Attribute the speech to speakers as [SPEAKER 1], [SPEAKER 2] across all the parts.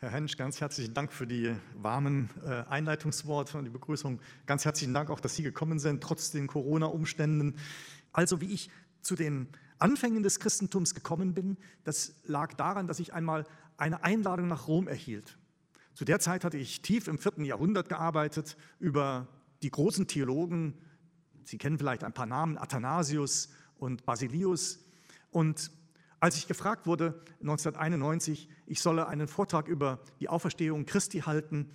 [SPEAKER 1] Herr Hensch, ganz herzlichen Dank für die warmen äh, Einleitungsworte und die Begrüßung. Ganz herzlichen Dank auch, dass Sie gekommen sind, trotz den Corona-Umständen. Also, wie ich zu den Anfängen des Christentums gekommen bin, das lag daran, dass ich einmal eine Einladung nach Rom erhielt. Zu der Zeit hatte ich tief im vierten Jahrhundert gearbeitet über die großen Theologen. Sie kennen vielleicht ein paar Namen, Athanasius und Basilius. Und als ich gefragt wurde 1991, ich solle einen Vortrag über die Auferstehung Christi halten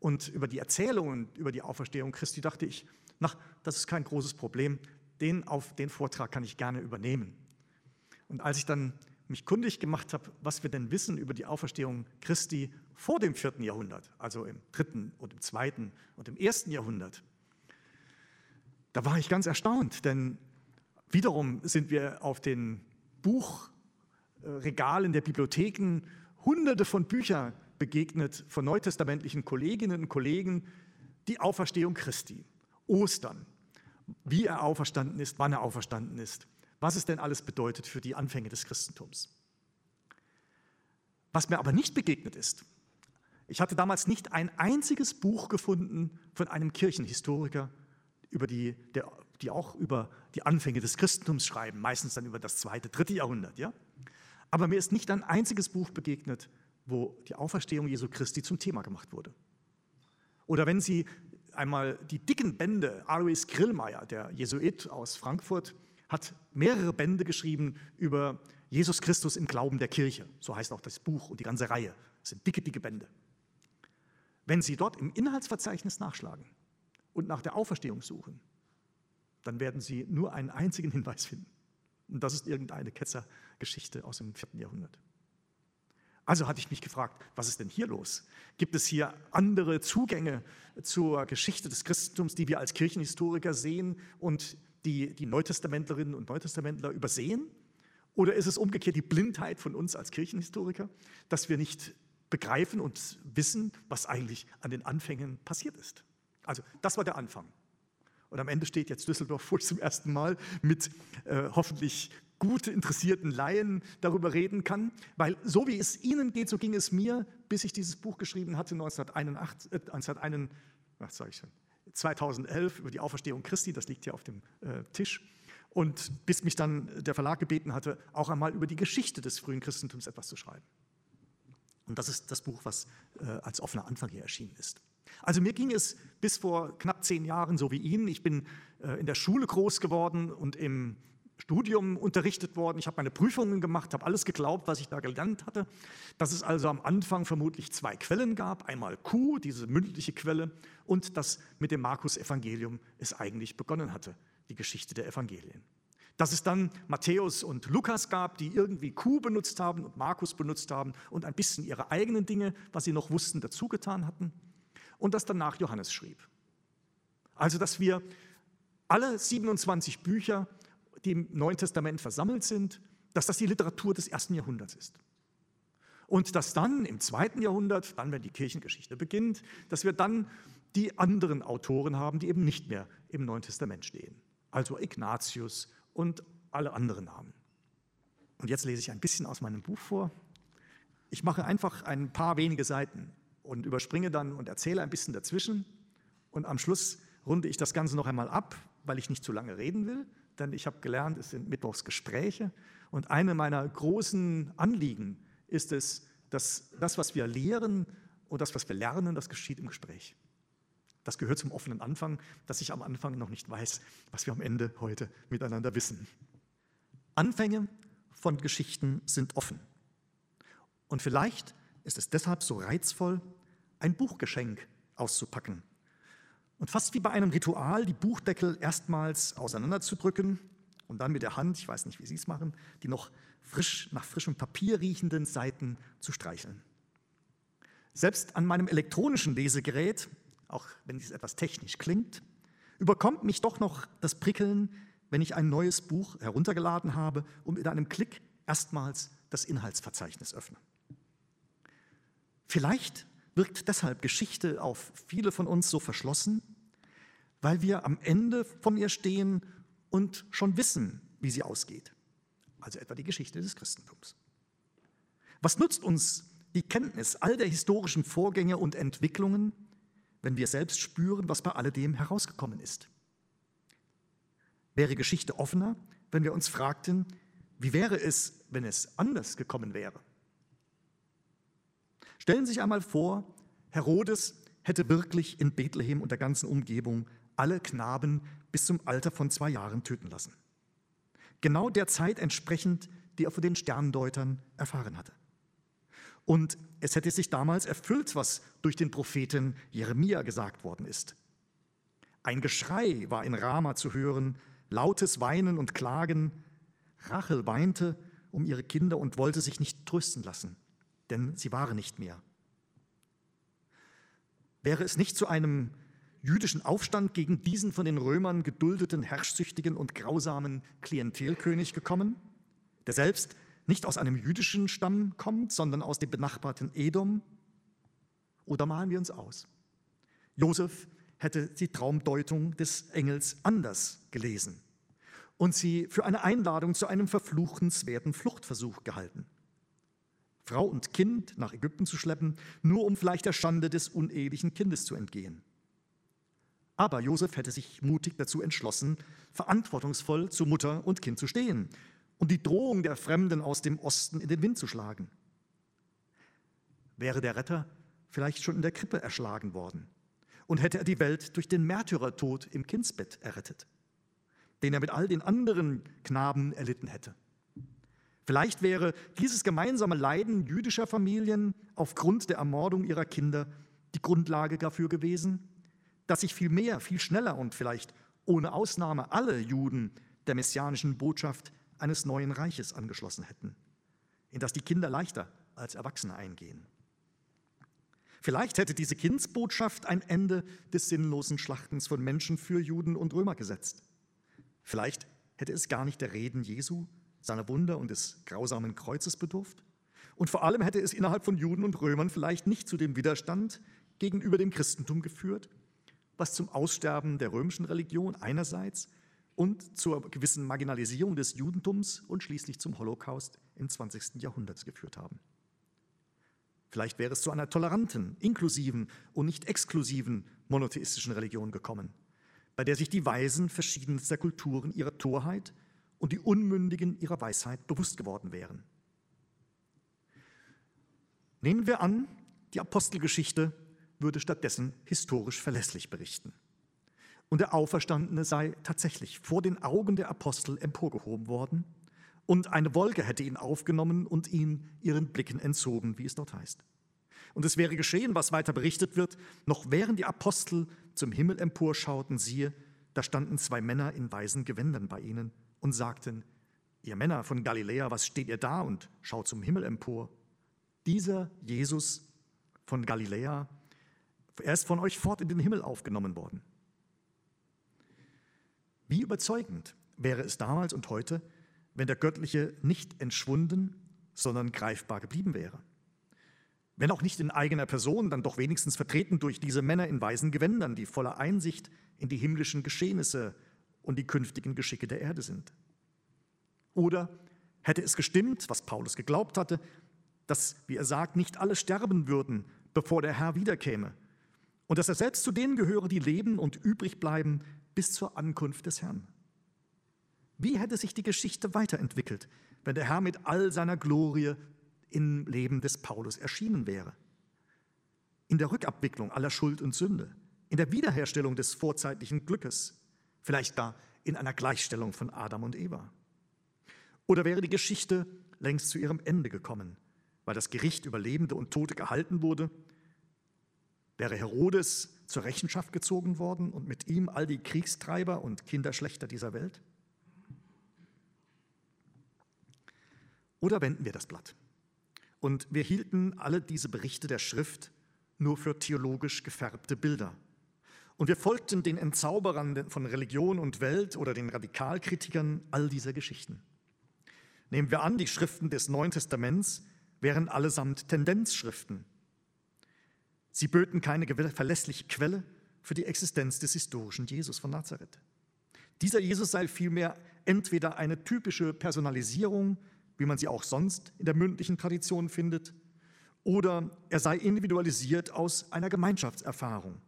[SPEAKER 1] und über die Erzählungen über die Auferstehung Christi, dachte ich, na, das ist kein großes Problem, den, auf, den Vortrag kann ich gerne übernehmen. Und als ich dann mich kundig gemacht habe, was wir denn wissen über die Auferstehung Christi vor dem vierten Jahrhundert, also im dritten und im zweiten und im ersten Jahrhundert, da war ich ganz erstaunt, denn wiederum sind wir auf den Buch Regalen der Bibliotheken hunderte von Büchern begegnet von neutestamentlichen Kolleginnen und Kollegen, die Auferstehung Christi, Ostern, wie er auferstanden ist, wann er auferstanden ist, was es denn alles bedeutet für die Anfänge des Christentums. Was mir aber nicht begegnet ist, ich hatte damals nicht ein einziges Buch gefunden von einem Kirchenhistoriker, über die, der, die auch über die Anfänge des Christentums schreiben, meistens dann über das zweite, dritte Jahrhundert. Ja? Aber mir ist nicht ein einziges Buch begegnet, wo die Auferstehung Jesu Christi zum Thema gemacht wurde. Oder wenn Sie einmal die dicken Bände, Alois Grillmeier, der Jesuit aus Frankfurt, hat mehrere Bände geschrieben über Jesus Christus im Glauben der Kirche. So heißt auch das Buch und die ganze Reihe. Das sind dicke, dicke Bände. Wenn Sie dort im Inhaltsverzeichnis nachschlagen und nach der Auferstehung suchen, dann werden Sie nur einen einzigen Hinweis finden. Und das ist irgendeine Ketzergeschichte aus dem vierten Jahrhundert. Also hatte ich mich gefragt, was ist denn hier los? Gibt es hier andere Zugänge zur Geschichte des Christentums, die wir als Kirchenhistoriker sehen und die die Neutestamentlerinnen und Neutestamentler übersehen? Oder ist es umgekehrt die Blindheit von uns als Kirchenhistoriker, dass wir nicht begreifen und wissen, was eigentlich an den Anfängen passiert ist? Also das war der Anfang. Und am Ende steht jetzt Düsseldorf, wo ich zum ersten Mal mit äh, hoffentlich gut interessierten Laien darüber reden kann. Weil so wie es Ihnen geht, so ging es mir, bis ich dieses Buch geschrieben hatte, 1981, äh, 1901, was sage ich schon, 2011 über die Auferstehung Christi, das liegt hier auf dem äh, Tisch. Und bis mich dann der Verlag gebeten hatte, auch einmal über die Geschichte des frühen Christentums etwas zu schreiben. Und das ist das Buch, was äh, als offener Anfang hier erschienen ist. Also mir ging es bis vor knapp zehn Jahren so wie Ihnen. Ich bin äh, in der Schule groß geworden und im Studium unterrichtet worden. Ich habe meine Prüfungen gemacht, habe alles geglaubt, was ich da gelernt hatte. Dass es also am Anfang vermutlich zwei Quellen gab. Einmal Q, diese mündliche Quelle, und dass mit dem Markus-Evangelium es eigentlich begonnen hatte, die Geschichte der Evangelien. Dass es dann Matthäus und Lukas gab, die irgendwie Q benutzt haben und Markus benutzt haben und ein bisschen ihre eigenen Dinge, was sie noch wussten, dazugetan hatten und das danach Johannes schrieb. Also, dass wir alle 27 Bücher, die im Neuen Testament versammelt sind, dass das die Literatur des ersten Jahrhunderts ist. Und dass dann im zweiten Jahrhundert, dann wenn die Kirchengeschichte beginnt, dass wir dann die anderen Autoren haben, die eben nicht mehr im Neuen Testament stehen. Also Ignatius und alle anderen Namen. Und jetzt lese ich ein bisschen aus meinem Buch vor. Ich mache einfach ein paar wenige Seiten und überspringe dann und erzähle ein bisschen dazwischen. Und am Schluss runde ich das Ganze noch einmal ab, weil ich nicht zu lange reden will, denn ich habe gelernt, es sind Mittwochsgespräche. Und eine meiner großen Anliegen ist es, dass das, was wir lehren und das, was wir lernen, das geschieht im Gespräch. Das gehört zum offenen Anfang, dass ich am Anfang noch nicht weiß, was wir am Ende heute miteinander wissen. Anfänge von Geschichten sind offen. Und vielleicht ist es deshalb so reizvoll, ein Buchgeschenk auszupacken und fast wie bei einem Ritual die Buchdeckel erstmals auseinanderzudrücken und dann mit der Hand, ich weiß nicht, wie Sie es machen, die noch frisch nach frischem Papier riechenden Seiten zu streicheln. Selbst an meinem elektronischen Lesegerät, auch wenn es etwas technisch klingt, überkommt mich doch noch das Prickeln, wenn ich ein neues Buch heruntergeladen habe und mit einem Klick erstmals das Inhaltsverzeichnis öffne. Vielleicht wirkt deshalb Geschichte auf viele von uns so verschlossen, weil wir am Ende von ihr stehen und schon wissen, wie sie ausgeht. Also etwa die Geschichte des Christentums. Was nutzt uns die Kenntnis all der historischen Vorgänge und Entwicklungen, wenn wir selbst spüren, was bei alledem herausgekommen ist. Wäre Geschichte offener, wenn wir uns fragten, wie wäre es, wenn es anders gekommen wäre? Stellen Sie sich einmal vor, Herodes hätte wirklich in Bethlehem und der ganzen Umgebung alle Knaben bis zum Alter von zwei Jahren töten lassen. Genau der Zeit entsprechend, die er von den Sterndeutern erfahren hatte. Und es hätte sich damals erfüllt, was durch den Propheten Jeremia gesagt worden ist. Ein Geschrei war in Rama zu hören, lautes Weinen und Klagen. Rachel weinte um ihre Kinder und wollte sich nicht trösten lassen, denn sie waren nicht mehr. Wäre es nicht zu einem jüdischen Aufstand gegen diesen von den Römern geduldeten, herrschsüchtigen und grausamen Klientelkönig gekommen, der selbst nicht aus einem jüdischen Stamm kommt, sondern aus dem benachbarten Edom? Oder malen wir uns aus? Josef hätte die Traumdeutung des Engels anders gelesen und sie für eine Einladung zu einem verfluchenswerten Fluchtversuch gehalten. Frau und Kind nach Ägypten zu schleppen, nur um vielleicht der Schande des unehelichen Kindes zu entgehen. Aber Josef hätte sich mutig dazu entschlossen, verantwortungsvoll zu Mutter und Kind zu stehen und die Drohung der Fremden aus dem Osten in den Wind zu schlagen. Wäre der Retter vielleicht schon in der Krippe erschlagen worden und hätte er die Welt durch den Märtyrertod im Kindsbett errettet, den er mit all den anderen Knaben erlitten hätte. Vielleicht wäre dieses gemeinsame Leiden jüdischer Familien aufgrund der Ermordung ihrer Kinder die Grundlage dafür gewesen, dass sich viel mehr, viel schneller und vielleicht ohne Ausnahme alle Juden der messianischen Botschaft eines neuen Reiches angeschlossen hätten, in das die Kinder leichter als Erwachsene eingehen. Vielleicht hätte diese Kindsbotschaft ein Ende des sinnlosen Schlachtens von Menschen für Juden und Römer gesetzt. Vielleicht hätte es gar nicht der Reden Jesu, seiner Wunder und des grausamen Kreuzes bedurft. Und vor allem hätte es innerhalb von Juden und Römern vielleicht nicht zu dem Widerstand gegenüber dem Christentum geführt, was zum Aussterben der römischen Religion einerseits und zur gewissen Marginalisierung des Judentums und schließlich zum Holocaust im 20. Jahrhundert geführt haben. Vielleicht wäre es zu einer toleranten, inklusiven und nicht exklusiven monotheistischen Religion gekommen, bei der sich die Weisen verschiedenster Kulturen ihrer Torheit und die Unmündigen ihrer Weisheit bewusst geworden wären. Nehmen wir an, die Apostelgeschichte würde stattdessen historisch verlässlich berichten und der Auferstandene sei tatsächlich vor den Augen der Apostel emporgehoben worden und eine Wolke hätte ihn aufgenommen und ihn ihren Blicken entzogen, wie es dort heißt. Und es wäre geschehen, was weiter berichtet wird, noch während die Apostel zum Himmel emporschauten, siehe, da standen zwei Männer in weißen Gewändern bei ihnen und sagten, ihr Männer von Galiläa, was steht ihr da und schaut zum Himmel empor? Dieser Jesus von Galiläa, er ist von euch fort in den Himmel aufgenommen worden. Wie überzeugend wäre es damals und heute, wenn der Göttliche nicht entschwunden, sondern greifbar geblieben wäre. Wenn auch nicht in eigener Person, dann doch wenigstens vertreten durch diese Männer in weißen Gewändern, die voller Einsicht in die himmlischen Geschehnisse und die künftigen Geschicke der Erde sind. Oder hätte es gestimmt, was Paulus geglaubt hatte, dass, wie er sagt, nicht alle sterben würden, bevor der Herr wiederkäme, und dass er selbst zu denen gehöre, die leben und übrig bleiben, bis zur Ankunft des Herrn. Wie hätte sich die Geschichte weiterentwickelt, wenn der Herr mit all seiner Glorie im Leben des Paulus erschienen wäre? In der Rückabwicklung aller Schuld und Sünde, in der Wiederherstellung des vorzeitlichen Glückes, vielleicht gar in einer Gleichstellung von Adam und Eva. Oder wäre die Geschichte längst zu ihrem Ende gekommen, weil das Gericht über Lebende und Tote gehalten wurde Wäre Herodes zur Rechenschaft gezogen worden und mit ihm all die Kriegstreiber und Kinderschlechter dieser Welt? Oder wenden wir das Blatt und wir hielten alle diese Berichte der Schrift nur für theologisch gefärbte Bilder. Und wir folgten den Entzauberern von Religion und Welt oder den Radikalkritikern all dieser Geschichten. Nehmen wir an, die Schriften des Neuen Testaments wären allesamt Tendenzschriften, Sie böten keine verlässliche Quelle für die Existenz des historischen Jesus von Nazareth. Dieser Jesus sei vielmehr entweder eine typische Personalisierung, wie man sie auch sonst in der mündlichen Tradition findet, Oder er sei individualisiert aus einer Gemeinschaftserfahrung,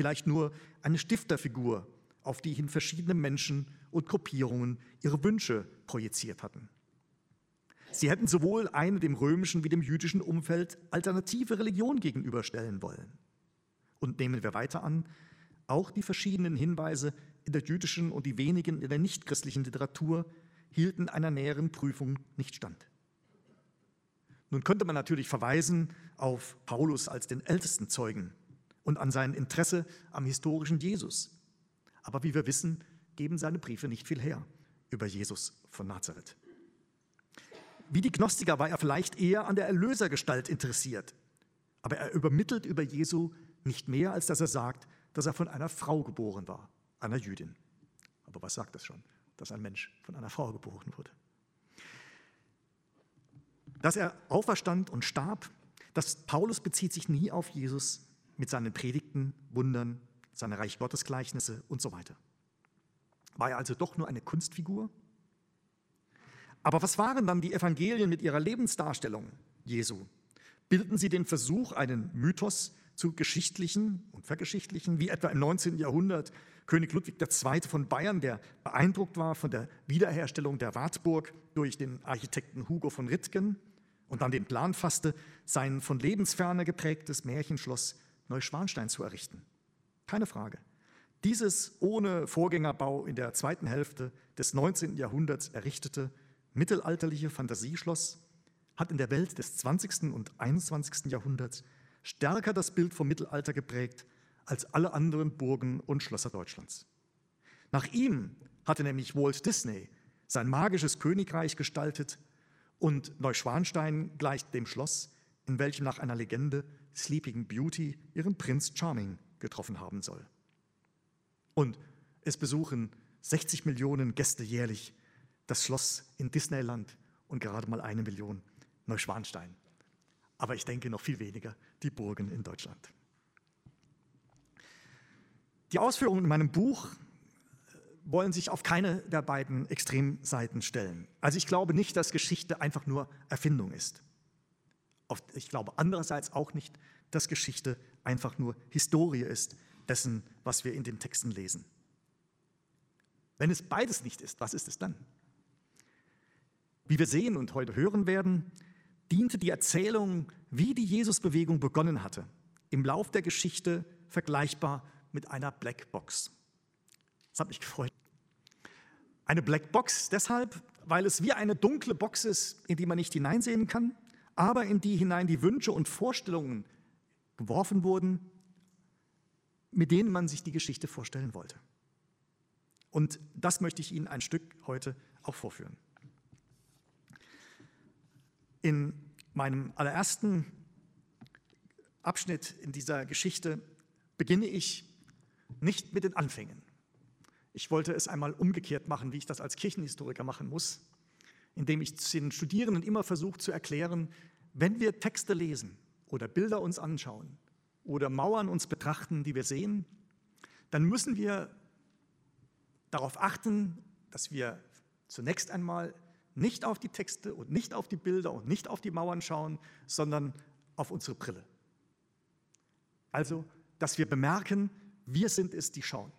[SPEAKER 1] vielleicht nur eine Stifterfigur, auf die hin verschiedene Menschen und Gruppierungen ihre Wünsche projiziert hatten. Sie hätten sowohl eine dem römischen wie dem jüdischen Umfeld alternative Religion gegenüberstellen wollen. Und nehmen wir weiter an, auch die verschiedenen Hinweise in der jüdischen und die wenigen in der nichtchristlichen Literatur hielten einer näheren Prüfung nicht stand. Nun könnte man natürlich verweisen auf Paulus als den ältesten Zeugen und an sein Interesse am historischen Jesus. Aber wie wir wissen, geben seine Briefe nicht viel her über Jesus von Nazareth. Wie die Gnostiker war er vielleicht eher an der Erlösergestalt interessiert, aber er übermittelt über Jesu nicht mehr, als dass er sagt, dass er von einer Frau geboren war, einer Jüdin. Aber was sagt das schon, dass ein Mensch von einer Frau geboren wurde? Dass er auferstand und starb, das Paulus bezieht sich nie auf Jesus mit seinen Predigten, Wundern, seine Reich Gottes Gleichnisse und so weiter. War er also doch nur eine Kunstfigur? Aber was waren dann die Evangelien mit ihrer Lebensdarstellung Jesu? Bilden sie den Versuch, einen Mythos zu geschichtlichen und vergeschichtlichen, wie etwa im 19. Jahrhundert König Ludwig II. von Bayern, der beeindruckt war von der Wiederherstellung der Wartburg durch den Architekten Hugo von Rittgen und dann den Plan fasste, sein von Lebensferne geprägtes Märchenschloss Neuschwanstein zu errichten. Keine Frage. Dieses ohne Vorgängerbau in der zweiten Hälfte des 19. Jahrhunderts errichtete mittelalterliche Fantasieschloss hat in der Welt des 20. und 21. Jahrhunderts stärker das Bild vom Mittelalter geprägt als alle anderen Burgen und Schlösser Deutschlands. Nach ihm hatte nämlich Walt Disney sein magisches Königreich gestaltet und Neuschwanstein gleicht dem Schloss, in welchem nach einer Legende Sleeping Beauty ihren Prinz Charming getroffen haben soll. Und es besuchen 60 Millionen Gäste jährlich das Schloss in Disneyland und gerade mal eine Million Neuschwanstein aber ich denke noch viel weniger die Burgen in Deutschland. Die Ausführungen in meinem Buch äh, wollen sich auf keine der beiden Extremseiten stellen. Also ich glaube nicht, dass Geschichte einfach nur Erfindung ist. Ich glaube andererseits auch nicht, dass Geschichte einfach nur Historie ist dessen, was wir in den Texten lesen. Wenn es beides nicht ist, was ist es dann? Wie wir sehen und heute hören werden, diente die Erzählung, wie die Jesusbewegung begonnen hatte, im Lauf der Geschichte vergleichbar mit einer Blackbox. Das hat mich gefreut. Eine Blackbox deshalb, weil es wie eine dunkle Box ist, in die man nicht hineinsehen kann, aber in die hinein die Wünsche und Vorstellungen geworfen wurden, mit denen man sich die Geschichte vorstellen wollte. Und das möchte ich Ihnen ein Stück heute auch vorführen. In meinem allerersten Abschnitt in dieser Geschichte beginne ich nicht mit den Anfängen. Ich wollte es einmal umgekehrt machen, wie ich das als Kirchenhistoriker machen muss, indem ich den Studierenden immer versuche zu erklären, wenn wir Texte lesen oder Bilder uns anschauen oder Mauern uns betrachten, die wir sehen, dann müssen wir darauf achten, dass wir zunächst einmal nicht auf die Texte und nicht auf die Bilder und nicht auf die Mauern schauen, sondern auf unsere Brille. Also, dass wir bemerken, wir sind es, die schauen.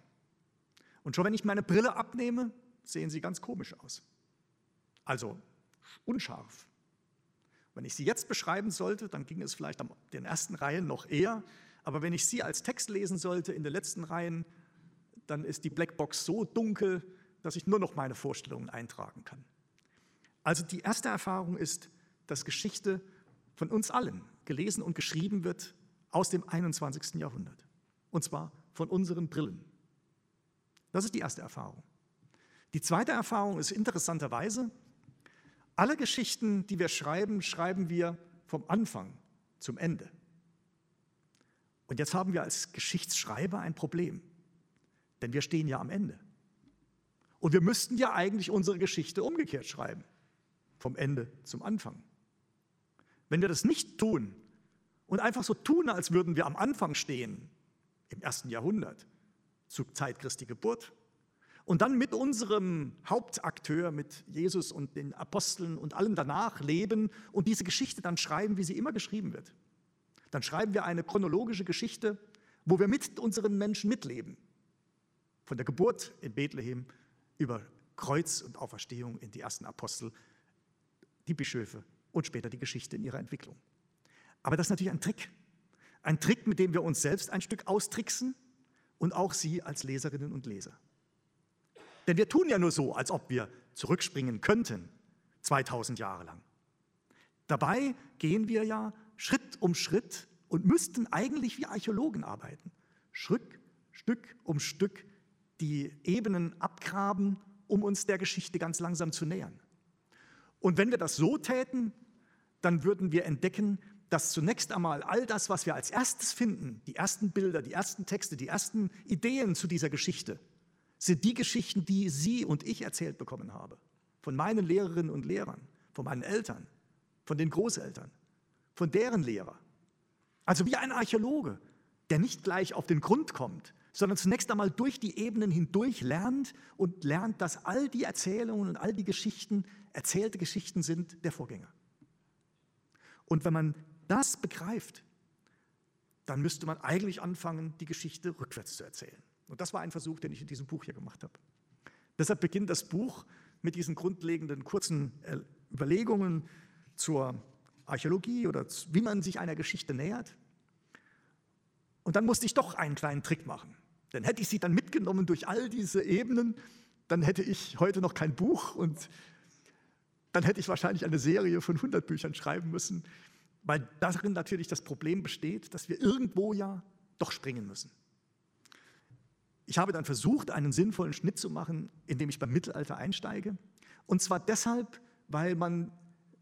[SPEAKER 1] Und schon wenn ich meine Brille abnehme, sehen sie ganz komisch aus. Also unscharf. Wenn ich sie jetzt beschreiben sollte, dann ging es vielleicht an den ersten Reihen noch eher. Aber wenn ich sie als Text lesen sollte in den letzten Reihen, dann ist die Blackbox so dunkel, dass ich nur noch meine Vorstellungen eintragen kann. Also die erste Erfahrung ist, dass Geschichte von uns allen gelesen und geschrieben wird aus dem 21. Jahrhundert. Und zwar von unseren Brillen. Das ist die erste Erfahrung. Die zweite Erfahrung ist interessanterweise, alle Geschichten, die wir schreiben, schreiben wir vom Anfang zum Ende. Und jetzt haben wir als Geschichtsschreiber ein Problem, denn wir stehen ja am Ende. Und wir müssten ja eigentlich unsere Geschichte umgekehrt schreiben vom Ende zum Anfang. Wenn wir das nicht tun und einfach so tun, als würden wir am Anfang stehen, im ersten Jahrhundert, zur Zeit Christi Geburt, und dann mit unserem Hauptakteur, mit Jesus und den Aposteln und allem danach leben und diese Geschichte dann schreiben, wie sie immer geschrieben wird, Dann schreiben wir eine chronologische Geschichte, wo wir mit unseren Menschen mitleben. Von der Geburt in Bethlehem über Kreuz und Auferstehung in die ersten Apostel, die Bischöfe und später die Geschichte in ihrer Entwicklung. Aber das ist natürlich ein Trick. Ein Trick, mit dem wir uns selbst ein Stück austricksen und auch Sie als Leserinnen und Leser. Denn wir tun ja nur so, als ob wir zurückspringen könnten, 2000 Jahre lang. Dabei gehen wir ja Schritt um Schritt und müssten eigentlich wie Archäologen arbeiten. Schritt, Stück um Stück die Ebenen abgraben, um uns der Geschichte ganz langsam zu nähern. Und wenn wir das so täten, dann würden wir entdecken, dass zunächst einmal all das, was wir als erstes finden, die ersten Bilder, die ersten Texte, die ersten Ideen zu dieser Geschichte, sind die Geschichten, die Sie und ich erzählt bekommen haben. Von meinen Lehrerinnen und Lehrern, von meinen Eltern, von den Großeltern, von deren Lehrer. Also wie ein Archäologe, der nicht gleich auf den Grund kommt, sondern zunächst einmal durch die Ebenen hindurch lernt und lernt, dass all die Erzählungen und all die Geschichten erzählte Geschichten sind der Vorgänger. Und wenn man das begreift, dann müsste man eigentlich anfangen, die Geschichte rückwärts zu erzählen. Und das war ein Versuch, den ich in diesem Buch hier gemacht habe. Deshalb beginnt das Buch mit diesen grundlegenden kurzen äh, Überlegungen zur Archäologie oder wie man sich einer Geschichte nähert. Und dann musste ich doch einen kleinen Trick machen. Denn hätte ich sie dann mitgenommen durch all diese Ebenen, dann hätte ich heute noch kein Buch und dann hätte ich wahrscheinlich eine Serie von 100 Büchern schreiben müssen, weil darin natürlich das Problem besteht, dass wir irgendwo ja doch springen müssen. Ich habe dann versucht, einen sinnvollen Schnitt zu machen, indem ich beim Mittelalter einsteige. Und zwar deshalb, weil man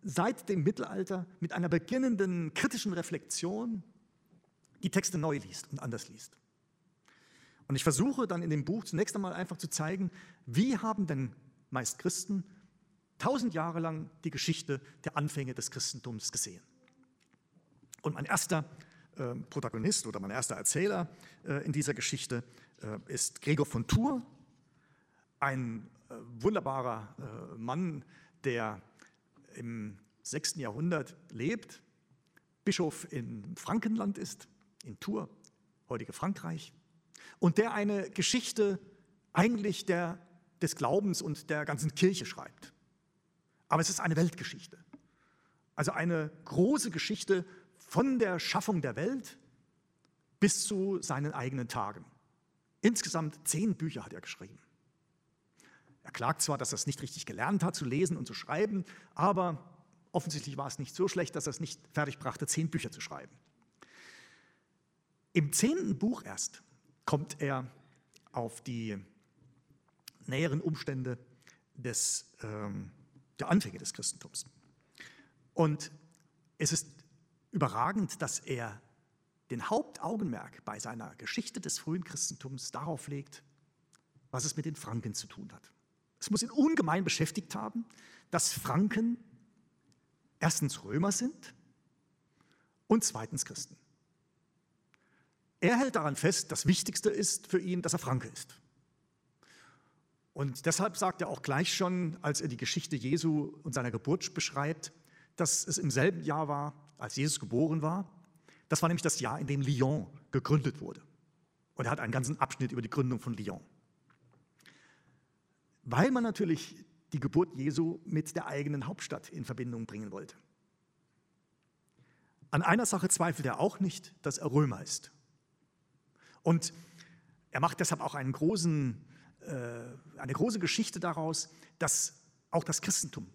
[SPEAKER 1] seit dem Mittelalter mit einer beginnenden kritischen Reflexion die Texte neu liest und anders liest. Und ich versuche dann in dem Buch zunächst einmal einfach zu zeigen, wie haben denn meist Christen tausend Jahre lang die Geschichte der Anfänge des Christentums gesehen. Und mein erster Protagonist oder mein erster Erzähler äh, in dieser Geschichte äh, ist Gregor von Tours, ein äh, wunderbarer Mann, der im 6. Jahrhundert lebt, Bischof in Frankenland ist, in Tours, heutige Frankreich, und der eine Geschichte eigentlich der, des Glaubens und der ganzen Kirche schreibt. Aber es ist eine Weltgeschichte. Also eine große Geschichte von der Schaffung der Welt bis zu seinen eigenen Tagen. Insgesamt zehn Bücher hat er geschrieben. Er klagt zwar, dass er es nicht richtig gelernt hat zu lesen und zu schreiben, aber offensichtlich war es nicht so schlecht, dass er es nicht fertig brachte, zehn Bücher zu schreiben. Im zehnten Buch erst kommt er auf die näheren Umstände des, ähm, der Anfänge des Christentums. Und es ist überragend, dass er den Hauptaugenmerk bei seiner Geschichte des frühen Christentums darauf legt, was es mit den Franken zu tun hat. Es muss ihn ungemein beschäftigt haben, dass Franken erstens Römer sind und zweitens Christen. Er hält daran fest, das Wichtigste ist für ihn, dass er Franke ist. Und deshalb sagt er auch gleich schon, als er die Geschichte Jesu und seiner Geburt beschreibt, dass es im selben Jahr war, als Jesus geboren war. Das war nämlich das Jahr, in dem Lyon gegründet wurde. Und er hat einen ganzen Abschnitt über die Gründung von Lyon. Weil man natürlich die Geburt Jesu mit der eigenen Hauptstadt in Verbindung bringen wollte. An einer Sache zweifelt er auch nicht, dass er Römer ist. Und er macht deshalb auch großen, äh, eine große Geschichte daraus, dass auch das Christentum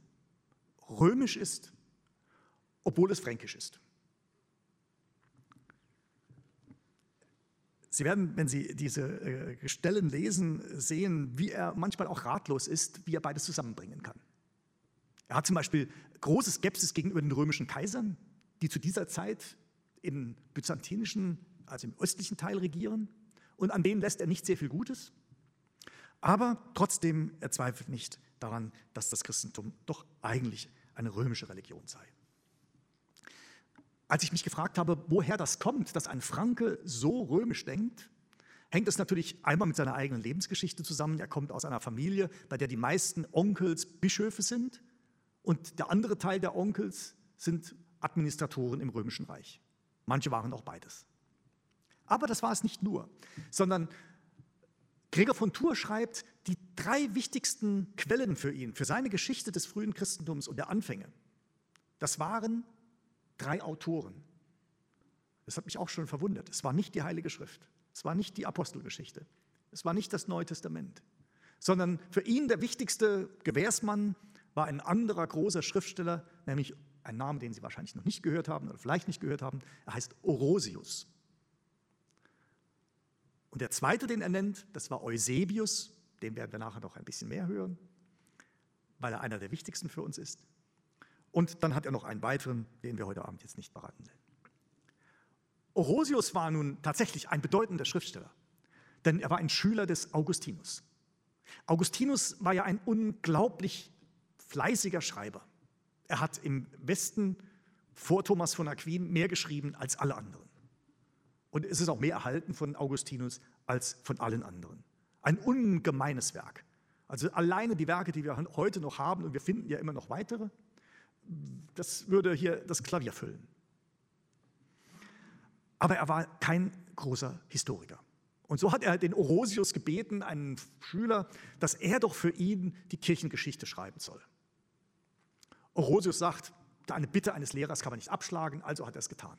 [SPEAKER 1] römisch ist obwohl es fränkisch ist. Sie werden, wenn Sie diese äh, Stellen lesen, sehen, wie er manchmal auch ratlos ist, wie er beides zusammenbringen kann. Er hat zum Beispiel große Skepsis gegenüber den römischen Kaisern, die zu dieser Zeit im byzantinischen, also im östlichen Teil regieren. Und an denen lässt er nicht sehr viel Gutes. Aber trotzdem, er zweifelt nicht daran, dass das Christentum doch eigentlich eine römische Religion sei. Als ich mich gefragt habe, woher das kommt, dass ein Franke so römisch denkt, hängt es natürlich einmal mit seiner eigenen Lebensgeschichte zusammen. Er kommt aus einer Familie, bei der die meisten Onkels Bischöfe sind und der andere Teil der Onkels sind Administratoren im Römischen Reich. Manche waren auch beides. Aber das war es nicht nur, sondern Gregor von Tours schreibt, die drei wichtigsten Quellen für ihn, für seine Geschichte des frühen Christentums und der Anfänge, das waren drei Autoren. Das hat mich auch schon verwundert. Es war nicht die Heilige Schrift, es war nicht die Apostelgeschichte, es war nicht das Neue Testament, sondern für ihn der wichtigste Gewährsmann war ein anderer großer Schriftsteller, nämlich ein Name, den Sie wahrscheinlich noch nicht gehört haben oder vielleicht nicht gehört haben. Er heißt Orosius. Und der zweite, den er nennt, das war Eusebius, den werden wir nachher noch ein bisschen mehr hören, weil er einer der wichtigsten für uns ist. Und dann hat er noch einen weiteren, den wir heute Abend jetzt nicht beraten werden. Orosius war nun tatsächlich ein bedeutender Schriftsteller, denn er war ein Schüler des Augustinus. Augustinus war ja ein unglaublich fleißiger Schreiber. Er hat im Westen vor Thomas von Aquin mehr geschrieben als alle anderen. Und es ist auch mehr erhalten von Augustinus als von allen anderen. Ein ungemeines Werk. Also alleine die Werke, die wir heute noch haben, und wir finden ja immer noch weitere, das würde hier das Klavier füllen. Aber er war kein großer Historiker. Und so hat er den Orosius gebeten, einen Schüler, dass er doch für ihn die Kirchengeschichte schreiben soll. Orosius sagt, eine Bitte eines Lehrers kann man nicht abschlagen, also hat er es getan.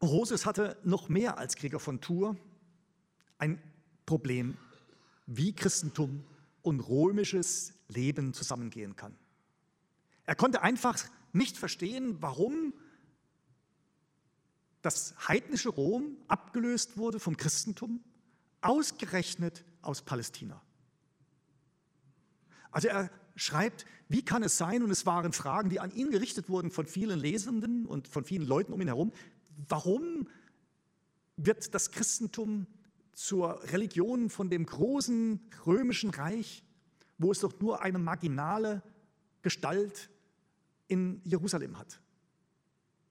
[SPEAKER 1] Orosius hatte noch mehr als Krieger von Tours ein Problem, wie Christentum und römisches Leben zusammengehen kann. Er konnte einfach nicht verstehen, warum das heidnische Rom abgelöst wurde vom Christentum, ausgerechnet aus Palästina. Also er schreibt, wie kann es sein, und es waren Fragen, die an ihn gerichtet wurden von vielen Lesenden und von vielen Leuten um ihn herum, warum wird das Christentum zur Religion von dem großen römischen Reich, wo es doch nur eine marginale Gestalt in Jerusalem hat?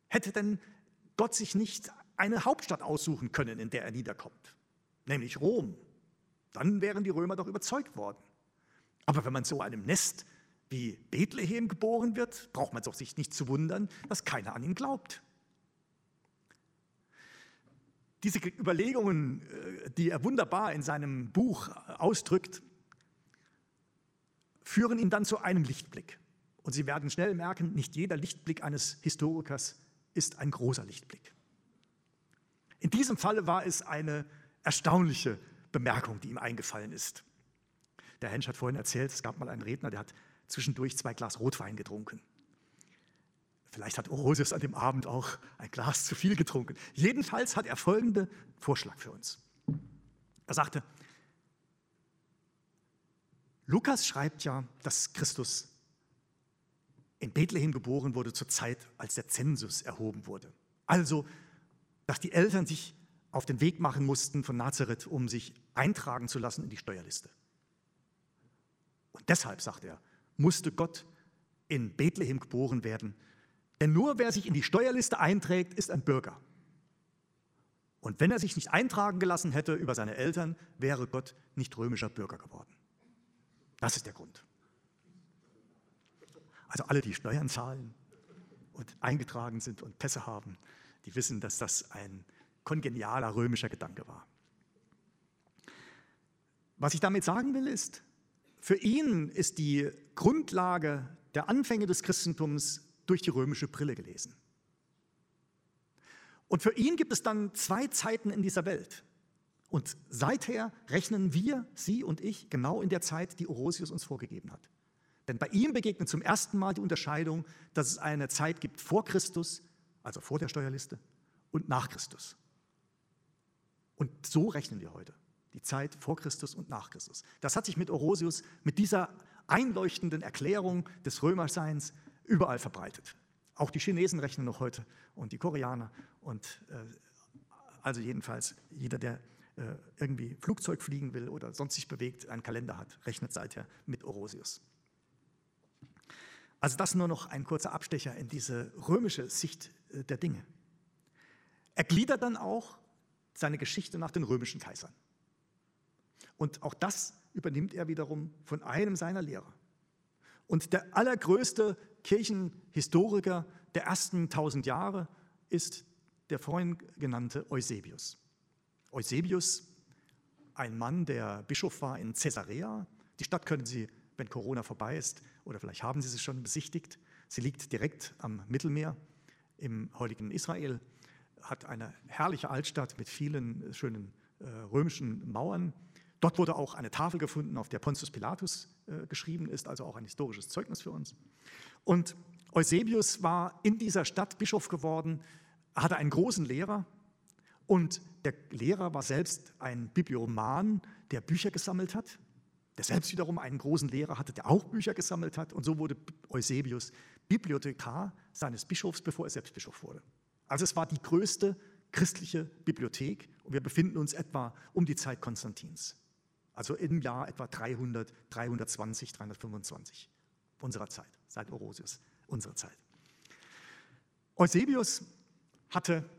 [SPEAKER 1] Hätte denn Gott sich nicht eine Hauptstadt aussuchen können, in der er niederkommt, nämlich Rom? Dann wären die Römer doch überzeugt worden. Aber wenn man so einem Nest wie Bethlehem geboren wird, braucht man doch sich nicht zu wundern, dass keiner an ihn glaubt. Diese Überlegungen, äh, die er wunderbar in seinem Buch ausdrückt, führen ihn dann zu einem Lichtblick. Und Sie werden schnell merken, nicht jeder Lichtblick eines Historikers ist ein großer Lichtblick. In diesem Falle war es eine erstaunliche Bemerkung, die ihm eingefallen ist. Der Hensch hat vorhin erzählt, es gab mal einen Redner, der hat zwischendurch zwei Glas Rotwein getrunken. Vielleicht hat Orosius an dem Abend auch ein Glas zu viel getrunken. Jedenfalls hat er folgenden Vorschlag für uns. Er sagte, Lukas schreibt ja, dass Christus in Bethlehem geboren wurde zur Zeit, als der Zensus erhoben wurde. Also, dass die Eltern sich auf den Weg machen mussten von Nazareth, um sich eintragen zu lassen in die Steuerliste. Und deshalb, sagt er, musste Gott in Bethlehem geboren werden. Denn nur wer sich in die Steuerliste einträgt, ist ein Bürger. Und wenn er sich nicht eintragen gelassen hätte über seine Eltern, wäre Gott nicht römischer Bürger geworden. Das ist der Grund. Also alle, die Steuern zahlen und eingetragen sind und Pässe haben, die wissen, dass das ein kongenialer römischer Gedanke war. Was ich damit sagen will, ist, für ihn ist die Grundlage der Anfänge des Christentums durch die römische Brille gelesen. Und für ihn gibt es dann zwei Zeiten in dieser Welt. Und seither rechnen wir, Sie und ich, genau in der Zeit, die Orosius uns vorgegeben hat. Denn bei ihm begegnet zum ersten Mal die Unterscheidung, dass es eine Zeit gibt vor Christus, also vor der Steuerliste, und nach Christus. Und so rechnen wir heute die Zeit vor Christus und nach Christus. Das hat sich mit Orosius, mit dieser einleuchtenden Erklärung des Römerseins überall verbreitet. Auch die Chinesen rechnen noch heute und die Koreaner und äh, also jedenfalls jeder, der äh, irgendwie Flugzeug fliegen will oder sonst sich bewegt, einen Kalender hat, rechnet seither mit Orosius. Also das nur noch ein kurzer Abstecher in diese römische Sicht äh, der Dinge. Er gliedert dann auch seine Geschichte nach den römischen Kaisern. Und auch das übernimmt er wiederum von einem seiner Lehrer. Und der allergrößte Kirchenhistoriker der ersten tausend Jahre ist der vorhin genannte Eusebius. Eusebius, ein Mann, der Bischof war in Caesarea. Die Stadt können Sie, wenn Corona vorbei ist, oder vielleicht haben Sie sie schon besichtigt. Sie liegt direkt am Mittelmeer im heutigen Israel, hat eine herrliche Altstadt mit vielen schönen äh, römischen Mauern. Dort wurde auch eine Tafel gefunden, auf der Pontius Pilatus äh, geschrieben ist, also auch ein historisches Zeugnis für uns. Und Eusebius war in dieser Stadt Bischof geworden, hatte einen großen Lehrer und der Lehrer war selbst ein Biblioman, der Bücher gesammelt hat, der selbst wiederum einen großen Lehrer hatte, der auch Bücher gesammelt hat und so wurde Eusebius Bibliothekar seines Bischofs, bevor er selbst Bischof wurde. Also es war die größte christliche Bibliothek und wir befinden uns etwa um die Zeit Konstantins. Also im Jahr etwa 300, 320, 325 unserer Zeit, seit Orosius unserer Zeit. Eusebius hatte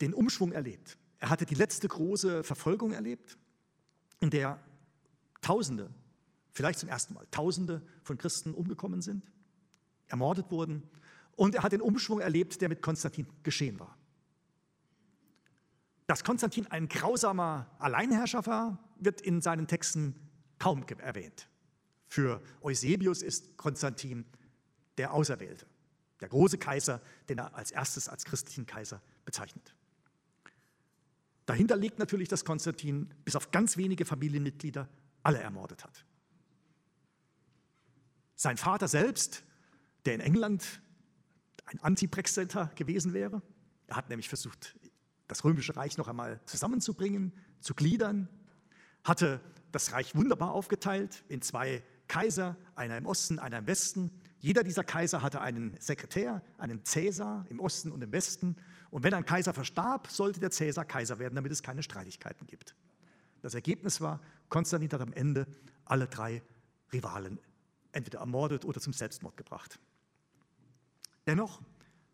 [SPEAKER 1] den Umschwung erlebt. Er hatte die letzte große Verfolgung erlebt, in der Tausende, vielleicht zum ersten Mal, Tausende von Christen umgekommen sind, ermordet wurden. Und er hat den Umschwung erlebt, der mit Konstantin geschehen war. Dass Konstantin ein grausamer Alleinherrscher war, wird in seinen Texten kaum erwähnt. Für Eusebius ist Konstantin der Auserwählte, der große Kaiser, den er als erstes als christlichen Kaiser bezeichnet. Dahinter liegt natürlich, dass Konstantin bis auf ganz wenige Familienmitglieder alle ermordet hat. Sein Vater selbst, der in England ein Anti-Brexiter gewesen wäre, er hat nämlich versucht, das römische Reich noch einmal zusammenzubringen, zu gliedern, hatte das Reich wunderbar aufgeteilt in zwei Kaiser, einer im Osten, einer im Westen. Jeder dieser Kaiser hatte einen Sekretär, einen Cäsar im Osten und im Westen. Und wenn ein Kaiser verstarb, sollte der Cäsar Kaiser werden, damit es keine Streitigkeiten gibt. Das Ergebnis war, Konstantin hat am Ende alle drei Rivalen entweder ermordet oder zum Selbstmord gebracht. Dennoch,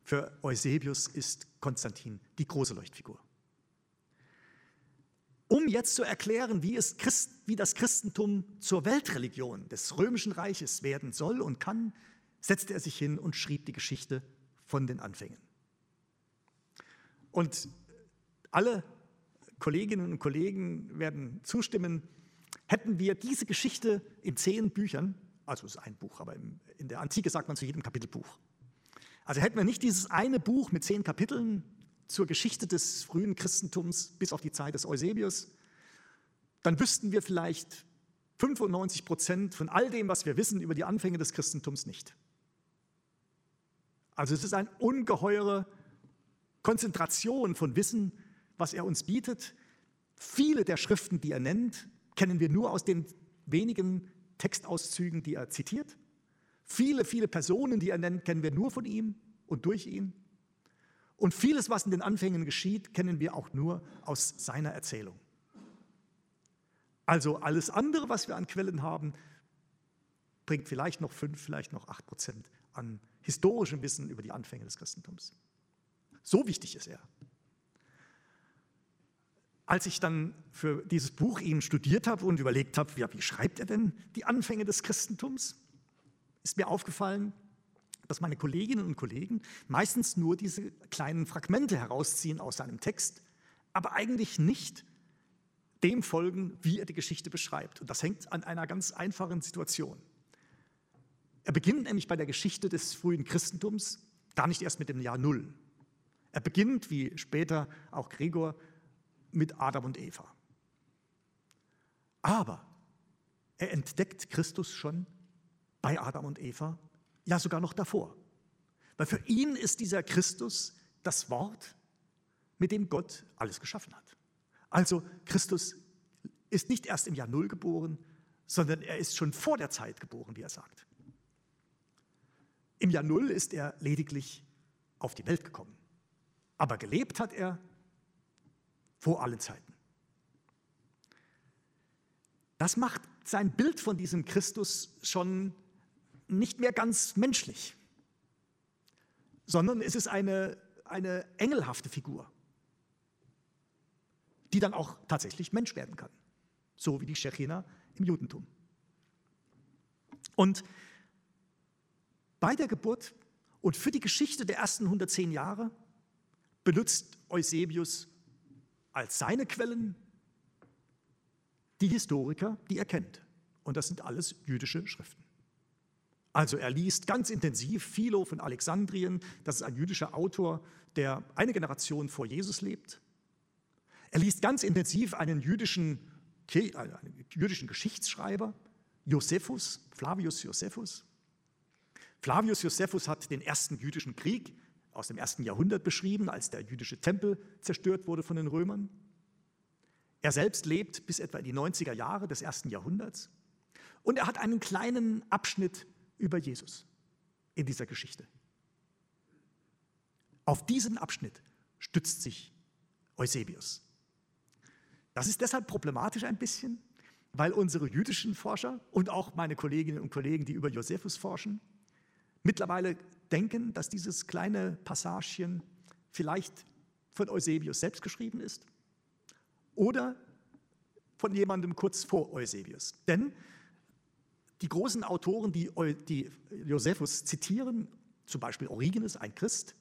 [SPEAKER 1] für Eusebius ist Konstantin die große Leuchtfigur. Um jetzt zu erklären, wie, Christ, wie das Christentum zur Weltreligion des römischen Reiches werden soll und kann, setzte er sich hin und schrieb die Geschichte von den Anfängen. Und alle Kolleginnen und Kollegen werden zustimmen, hätten wir diese Geschichte in zehn Büchern, also es ist ein Buch, aber in der Antike sagt man zu jedem Kapitel Buch. Also hätten wir nicht dieses eine Buch mit zehn Kapiteln zur Geschichte des frühen Christentums bis auf die Zeit des Eusebius, dann wüssten wir vielleicht 95 Prozent von all dem, was wir wissen über die Anfänge des Christentums nicht. Also es ist eine ungeheure Konzentration von Wissen, was er uns bietet. Viele der Schriften, die er nennt, kennen wir nur aus den wenigen Textauszügen, die er zitiert. Viele, viele Personen, die er nennt, kennen wir nur von ihm und durch ihn. Und vieles, was in den Anfängen geschieht, kennen wir auch nur aus seiner Erzählung. Also alles andere, was wir an Quellen haben, bringt vielleicht noch fünf, vielleicht noch acht Prozent an historischem Wissen über die Anfänge des Christentums. So wichtig ist er. Als ich dann für dieses Buch ihn studiert habe und überlegt habe, ja, wie schreibt er denn die Anfänge des Christentums, ist mir aufgefallen, dass meine Kolleginnen und Kollegen meistens nur diese kleinen Fragmente herausziehen aus seinem Text, aber eigentlich nicht dem folgen, wie er die Geschichte beschreibt. Und das hängt an einer ganz einfachen Situation. Er beginnt nämlich bei der Geschichte des frühen Christentums gar nicht erst mit dem Jahr Null. Er beginnt, wie später auch Gregor, mit Adam und Eva. Aber er entdeckt Christus schon bei Adam und Eva, ja sogar noch davor. Weil für ihn ist dieser Christus das Wort, mit dem Gott alles geschaffen hat. Also Christus ist nicht erst im Jahr Null geboren, sondern er ist schon vor der Zeit geboren, wie er sagt. Im Jahr Null ist er lediglich auf die Welt gekommen. Aber gelebt hat er vor allen Zeiten. Das macht sein Bild von diesem Christus schon nicht mehr ganz menschlich, sondern es ist eine, eine engelhafte Figur, die dann auch tatsächlich Mensch werden kann, so wie die Shechina im Judentum. Und bei der Geburt und für die Geschichte der ersten 110 Jahre benutzt Eusebius als seine Quellen die Historiker, die er kennt. Und das sind alles jüdische Schriften. Also er liest ganz intensiv Philo von Alexandrien, das ist ein jüdischer Autor, der eine Generation vor Jesus lebt. Er liest ganz intensiv einen jüdischen, äh, einen jüdischen Geschichtsschreiber, Josephus, Flavius Josephus. Flavius Josephus hat den ersten jüdischen Krieg aus dem ersten Jahrhundert beschrieben, als der jüdische Tempel zerstört wurde von den Römern. Er selbst lebt bis etwa in die 90er Jahre des ersten Jahrhunderts und er hat einen kleinen Abschnitt über Jesus in dieser Geschichte. Auf diesen Abschnitt stützt sich Eusebius. Das ist deshalb problematisch ein bisschen, weil unsere jüdischen Forscher und auch meine Kolleginnen und Kollegen, die über Josephus forschen, mittlerweile denken, dass dieses kleine Passagchen vielleicht von Eusebius selbst geschrieben ist oder von jemandem kurz vor Eusebius. Denn die großen Autoren, die, die Josephus zitieren, zum Beispiel Origenes, ein Christ,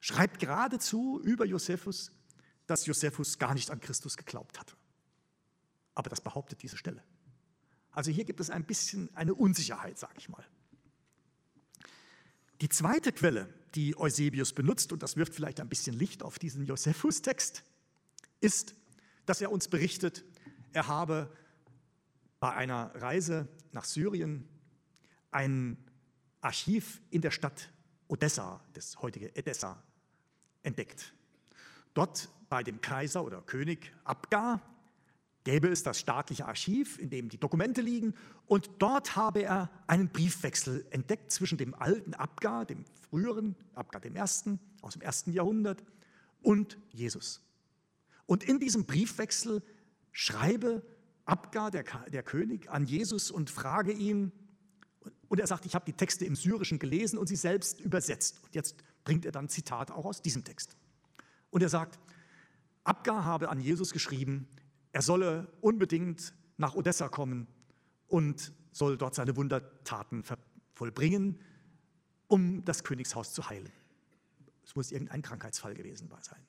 [SPEAKER 1] schreibt geradezu über Josephus, dass Josephus gar nicht an Christus geglaubt hatte. Aber das behauptet diese Stelle. Also hier gibt es ein bisschen eine Unsicherheit, sage ich mal. Die zweite Quelle, die Eusebius benutzt, und das wirft vielleicht ein bisschen Licht auf diesen Josephus-Text, ist, dass er uns berichtet, er habe bei einer Reise nach Syrien ein Archiv in der Stadt Odessa, das heutige Edessa, entdeckt. Dort bei dem Kaiser oder König Abgar gäbe es das staatliche Archiv, in dem die Dokumente liegen, und dort habe er einen Briefwechsel entdeckt zwischen dem alten Abgar, dem früheren Abgar dem ersten aus dem ersten Jahrhundert, und Jesus. Und in diesem Briefwechsel schreibe Abgar, der, der König, an Jesus und frage ihn, und er sagt, ich habe die Texte im Syrischen gelesen und sie selbst übersetzt. Und jetzt bringt er dann Zitat auch aus diesem Text. Und er sagt, Abgar habe an Jesus geschrieben, er solle unbedingt nach Odessa kommen und soll dort seine Wundertaten vollbringen, um das Königshaus zu heilen. Es muss irgendein Krankheitsfall gewesen sein.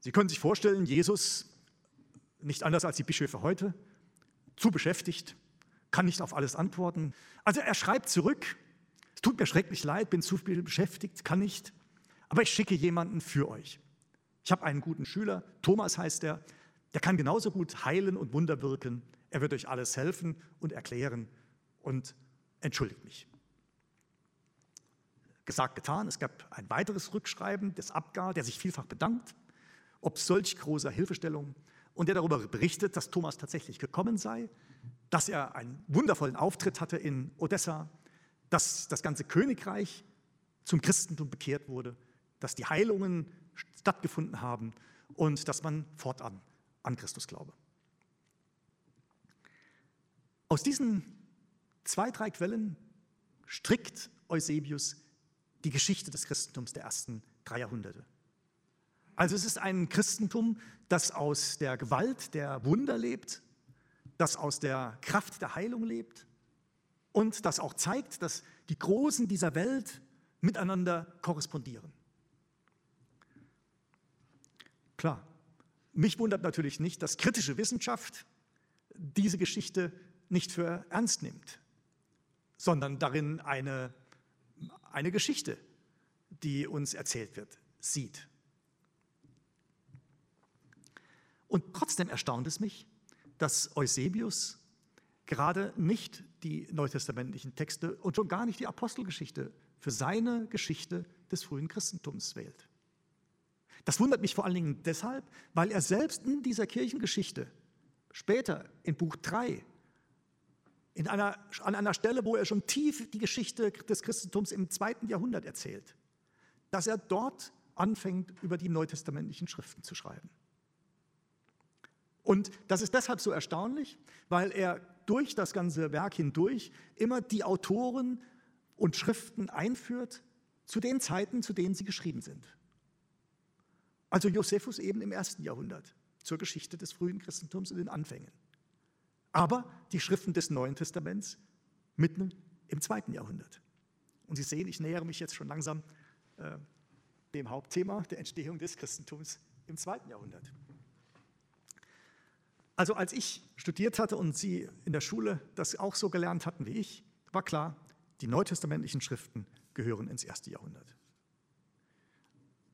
[SPEAKER 1] Sie können sich vorstellen, Jesus, nicht anders als die Bischöfe heute, zu beschäftigt, kann nicht auf alles antworten. Also er schreibt zurück, es tut mir schrecklich leid, bin zu viel beschäftigt, kann nicht, aber ich schicke jemanden für euch. Ich habe einen guten Schüler, Thomas heißt er, der kann genauso gut heilen und Wunder wirken. Er wird euch alles helfen und erklären und entschuldigt mich. Gesagt, getan. Es gab ein weiteres Rückschreiben des Abgar, der sich vielfach bedankt, ob solch großer Hilfestellung und der darüber berichtet, dass Thomas tatsächlich gekommen sei, dass er einen wundervollen Auftritt hatte in Odessa, dass das ganze Königreich zum Christentum bekehrt wurde, dass die Heilungen stattgefunden haben und dass man fortan an Christus glaube. Aus diesen zwei, drei Quellen strickt Eusebius die Geschichte des Christentums der ersten drei Jahrhunderte. Also es ist ein Christentum, das aus der Gewalt der Wunder lebt, das aus der Kraft der Heilung lebt und das auch zeigt, dass die Großen dieser Welt miteinander korrespondieren. Klar, mich wundert natürlich nicht, dass kritische Wissenschaft diese Geschichte nicht für ernst nimmt, sondern darin eine, eine Geschichte, die uns erzählt wird, sieht. Und trotzdem erstaunt es mich, dass Eusebius gerade nicht die neutestamentlichen Texte und schon gar nicht die Apostelgeschichte für seine Geschichte des frühen Christentums wählt. Das wundert mich vor allen Dingen deshalb, weil er selbst in dieser Kirchengeschichte später in Buch 3, in einer, an einer Stelle, wo er schon tief die Geschichte des Christentums im zweiten Jahrhundert erzählt, dass er dort anfängt, über die neutestamentlichen Schriften zu schreiben. Und das ist deshalb so erstaunlich, weil er durch das ganze Werk hindurch immer die Autoren und Schriften einführt zu den Zeiten, zu denen sie geschrieben sind. Also Josephus eben im ersten Jahrhundert zur Geschichte des frühen Christentums in den Anfängen. Aber die Schriften des Neuen Testaments mitten im zweiten Jahrhundert. Und Sie sehen, ich nähere mich jetzt schon langsam äh, dem Hauptthema der Entstehung des Christentums im zweiten Jahrhundert. Also als ich studiert hatte und Sie in der Schule das auch so gelernt hatten wie ich, war klar, die neutestamentlichen Schriften gehören ins erste Jahrhundert.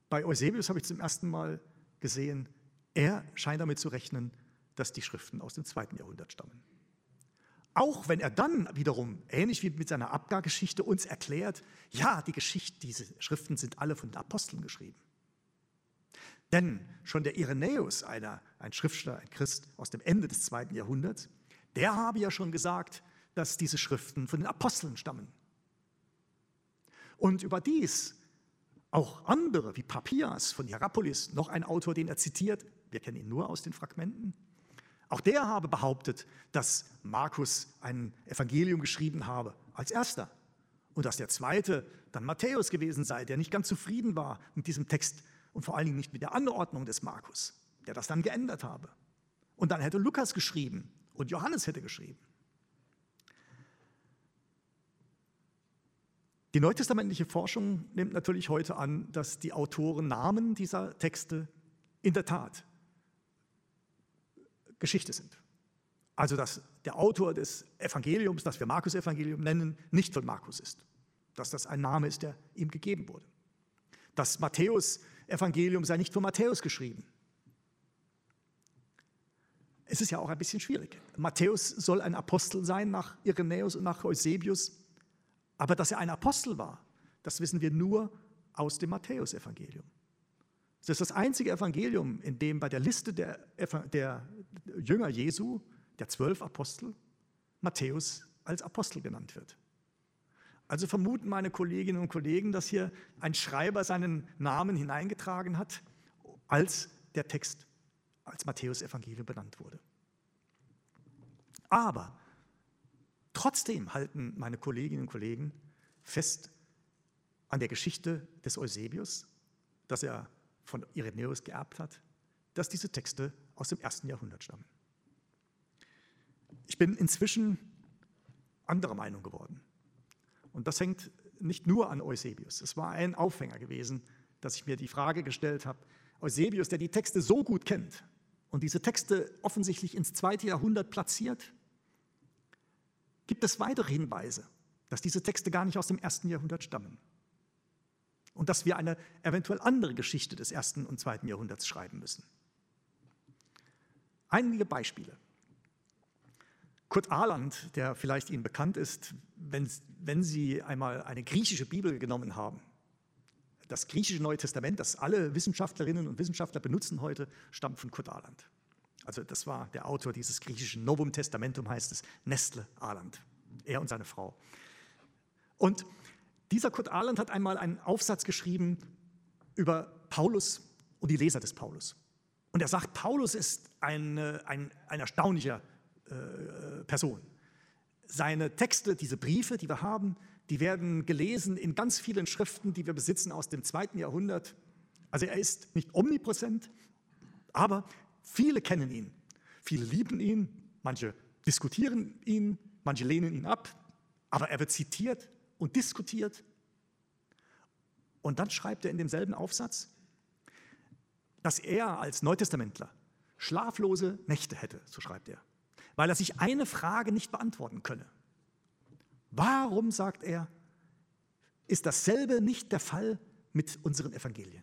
[SPEAKER 1] Bei Eusebius habe ich zum ersten Mal gesehen, er scheint damit zu rechnen, dass die Schriften aus dem zweiten Jahrhundert stammen. Auch wenn er dann wiederum, ähnlich wie mit seiner Abgargeschichte, uns erklärt, ja, die Geschichte, diese Schriften sind alle von den Aposteln geschrieben. Denn schon der Irenäus, einer, ein Schriftsteller, ein Christ aus dem Ende des zweiten Jahrhunderts, der habe ja schon gesagt, dass diese Schriften von den Aposteln stammen. Und überdies auch andere, wie Papias von Hierapolis, noch ein Autor, den er zitiert, wir kennen ihn nur aus den Fragmenten, auch der habe behauptet, dass Markus ein Evangelium geschrieben habe als erster und dass der zweite dann Matthäus gewesen sei, der nicht ganz zufrieden war mit diesem Text und vor allen Dingen nicht mit der Anordnung des Markus, der das dann geändert habe. Und dann hätte Lukas geschrieben und Johannes hätte geschrieben. Die neutestamentliche Forschung nimmt natürlich heute an, dass die Autorennamen dieser Texte in der Tat Geschichte sind. Also dass der Autor des Evangeliums, das wir Markus-Evangelium nennen, nicht von Markus ist. Dass das ein Name ist, der ihm gegeben wurde. Das Matthäus-Evangelium sei nicht von Matthäus geschrieben. Es ist ja auch ein bisschen schwierig. Matthäus soll ein Apostel sein nach Irenäus und nach Eusebius, aber dass er ein Apostel war, das wissen wir nur aus dem Matthäusevangelium. Das ist das einzige Evangelium, in dem bei der Liste der, der Jünger Jesu, der zwölf Apostel, Matthäus als Apostel genannt wird. Also vermuten meine Kolleginnen und Kollegen, dass hier ein Schreiber seinen Namen hineingetragen hat, als der Text als Matthäus-Evangelium benannt wurde. Aber trotzdem halten meine Kolleginnen und Kollegen fest an der Geschichte des Eusebius, dass er von Irenäus geerbt hat, dass diese Texte aus dem ersten Jahrhundert stammen. Ich bin inzwischen anderer Meinung geworden. Und das hängt nicht nur an Eusebius. Es war ein Aufhänger gewesen, dass ich mir die Frage gestellt habe, Eusebius, der die Texte so gut kennt und diese Texte offensichtlich ins zweite Jahrhundert platziert, gibt es weitere Hinweise, dass diese Texte gar nicht aus dem ersten Jahrhundert stammen und dass wir eine eventuell andere Geschichte des ersten und zweiten Jahrhunderts schreiben müssen. Einige Beispiele. Kurt Ahland, der vielleicht Ihnen bekannt ist, wenn, wenn Sie einmal eine griechische Bibel genommen haben, das griechische Neue Testament, das alle Wissenschaftlerinnen und Wissenschaftler benutzen heute, stammt von Kurt Ahland. Also das war der Autor dieses griechischen Novum Testamentum, heißt es, Nestle Ahland, er und seine Frau. Und dieser Kurt Ahland hat einmal einen Aufsatz geschrieben über Paulus und die Leser des Paulus. Und er sagt, Paulus ist ein, ein, ein erstaunlicher äh, Person. Seine Texte, diese Briefe, die wir haben, die werden gelesen in ganz vielen Schriften, die wir besitzen aus dem zweiten Jahrhundert. Also er ist nicht omnipräsent, aber viele kennen ihn. Viele lieben ihn, manche diskutieren ihn, manche lehnen ihn ab, aber er wird zitiert und diskutiert. Und dann schreibt er in demselben Aufsatz, dass er als Neutestamentler schlaflose Nächte hätte, so schreibt er, weil er sich eine Frage nicht beantworten könne. Warum, sagt er, ist dasselbe nicht der Fall mit unseren Evangelien?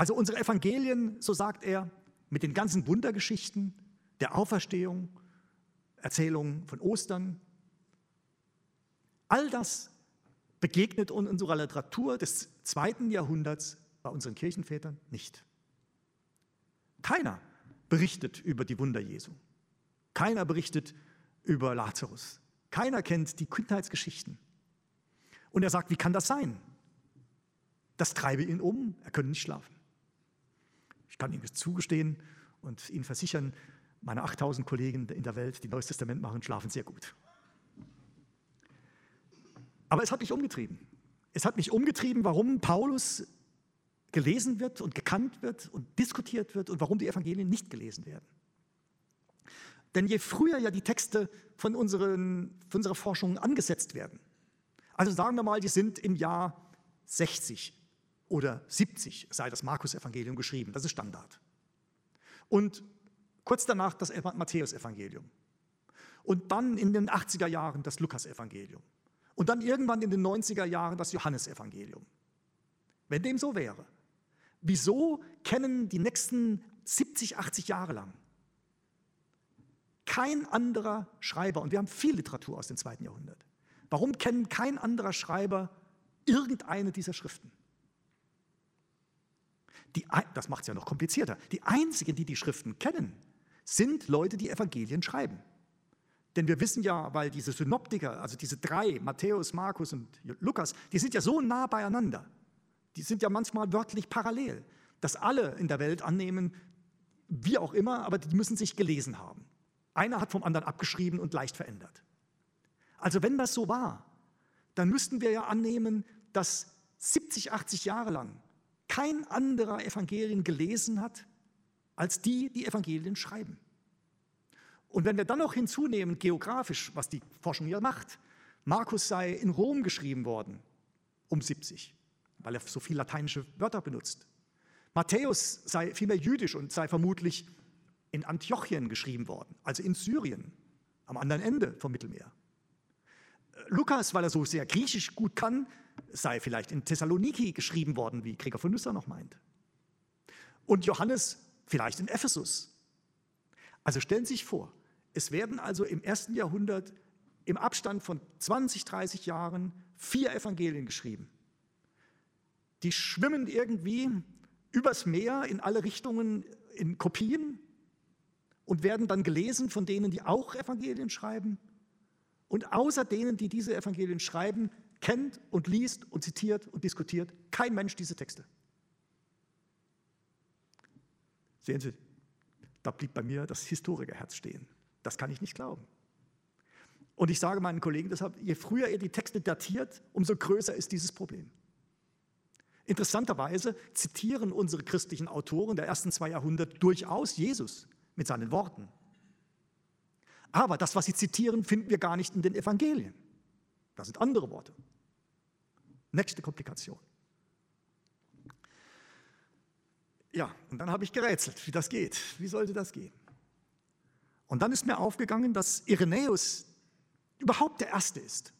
[SPEAKER 1] Also unsere Evangelien, so sagt er, mit den ganzen Wundergeschichten der Auferstehung, Erzählungen von Ostern, All das begegnet uns in unserer Literatur des zweiten Jahrhunderts bei unseren Kirchenvätern nicht. Keiner berichtet über die Wunder Jesu. Keiner berichtet über Lazarus. Keiner kennt die Kindheitsgeschichten. Und er sagt, wie kann das sein? Das treibe ihn um, er könne nicht schlafen. Ich kann Ihnen zugestehen und Ihnen versichern, meine 8000 Kollegen in der Welt, die Neues Testament machen, schlafen sehr gut. Aber es hat mich umgetrieben. Es hat mich umgetrieben, warum Paulus gelesen wird und gekannt wird und diskutiert wird und warum die Evangelien nicht gelesen werden. Denn je früher ja die Texte von, unseren, von unserer Forschung angesetzt werden, also sagen wir mal, die sind im Jahr 60 oder 70, sei das Markus-Evangelium geschrieben, das ist Standard. Und kurz danach das Matthäus-Evangelium. Und dann in den 80er Jahren das Lukas-Evangelium. Und dann irgendwann in den 90er Jahren das Johannesevangelium. Wenn dem so wäre, wieso kennen die nächsten 70, 80 Jahre lang kein anderer Schreiber, und wir haben viel Literatur aus dem zweiten Jahrhundert, warum kennen kein anderer Schreiber irgendeine dieser Schriften? Die, das macht es ja noch komplizierter. Die einzigen, die die Schriften kennen, sind Leute, die Evangelien schreiben. Denn wir wissen ja, weil diese Synoptiker, also diese drei, Matthäus, Markus und Lukas, die sind ja so nah beieinander. Die sind ja manchmal wörtlich parallel, dass alle in der Welt annehmen, wie auch immer, aber die müssen sich gelesen haben. Einer hat vom anderen abgeschrieben und leicht verändert. Also wenn das so war, dann müssten wir ja annehmen, dass 70, 80 Jahre lang kein anderer Evangelien gelesen hat, als die, die Evangelien schreiben. Und wenn wir dann noch hinzunehmen, geografisch, was die Forschung ja macht, Markus sei in Rom geschrieben worden, um 70, weil er so viele lateinische Wörter benutzt. Matthäus sei vielmehr jüdisch und sei vermutlich in Antiochien geschrieben worden, also in Syrien, am anderen Ende vom Mittelmeer. Lukas, weil er so sehr griechisch gut kann, sei vielleicht in Thessaloniki geschrieben worden, wie Gregor von Nyssa noch meint. Und Johannes vielleicht in Ephesus. Also stellen Sie sich vor, es werden also im ersten Jahrhundert im Abstand von 20, 30 Jahren vier Evangelien geschrieben. Die schwimmen irgendwie übers Meer in alle Richtungen in Kopien und werden dann gelesen von denen, die auch Evangelien schreiben. Und außer denen, die diese Evangelien schreiben, kennt und liest und zitiert und diskutiert kein Mensch diese Texte. Sehen Sie, da blieb bei mir das Historikerherz stehen. Das kann ich nicht glauben. Und ich sage meinen Kollegen deshalb, je früher ihr die Texte datiert, umso größer ist dieses Problem. Interessanterweise zitieren unsere christlichen Autoren der ersten zwei Jahrhunderte durchaus Jesus mit seinen Worten. Aber das, was sie zitieren, finden wir gar nicht in den Evangelien. Das sind andere Worte. Nächste Komplikation. Ja, und dann habe ich gerätselt, wie das geht. Wie sollte das gehen? Und dann ist mir aufgegangen, dass Irenäus überhaupt der Erste ist.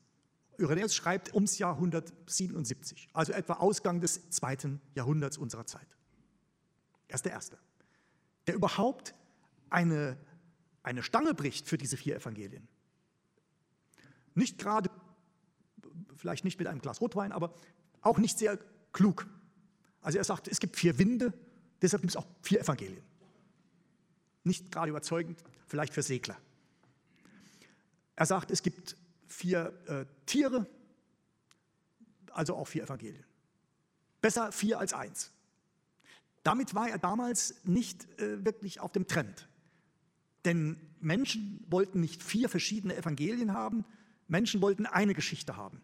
[SPEAKER 1] Irenäus schreibt ums Jahr 177, also etwa Ausgang des zweiten Jahrhunderts unserer Zeit. Er ist der Erste, der überhaupt eine, eine Stange bricht für diese vier Evangelien. Nicht gerade, vielleicht nicht mit einem Glas Rotwein, aber auch nicht sehr klug. Also er sagt, es gibt vier Winde, deshalb gibt es auch vier Evangelien. Nicht gerade überzeugend, vielleicht für Segler. Er sagt, es gibt vier äh, Tiere, also auch vier Evangelien. Besser vier als eins. Damit war er damals nicht äh, wirklich auf dem Trend. Denn Menschen wollten nicht vier verschiedene Evangelien haben, Menschen wollten eine Geschichte haben.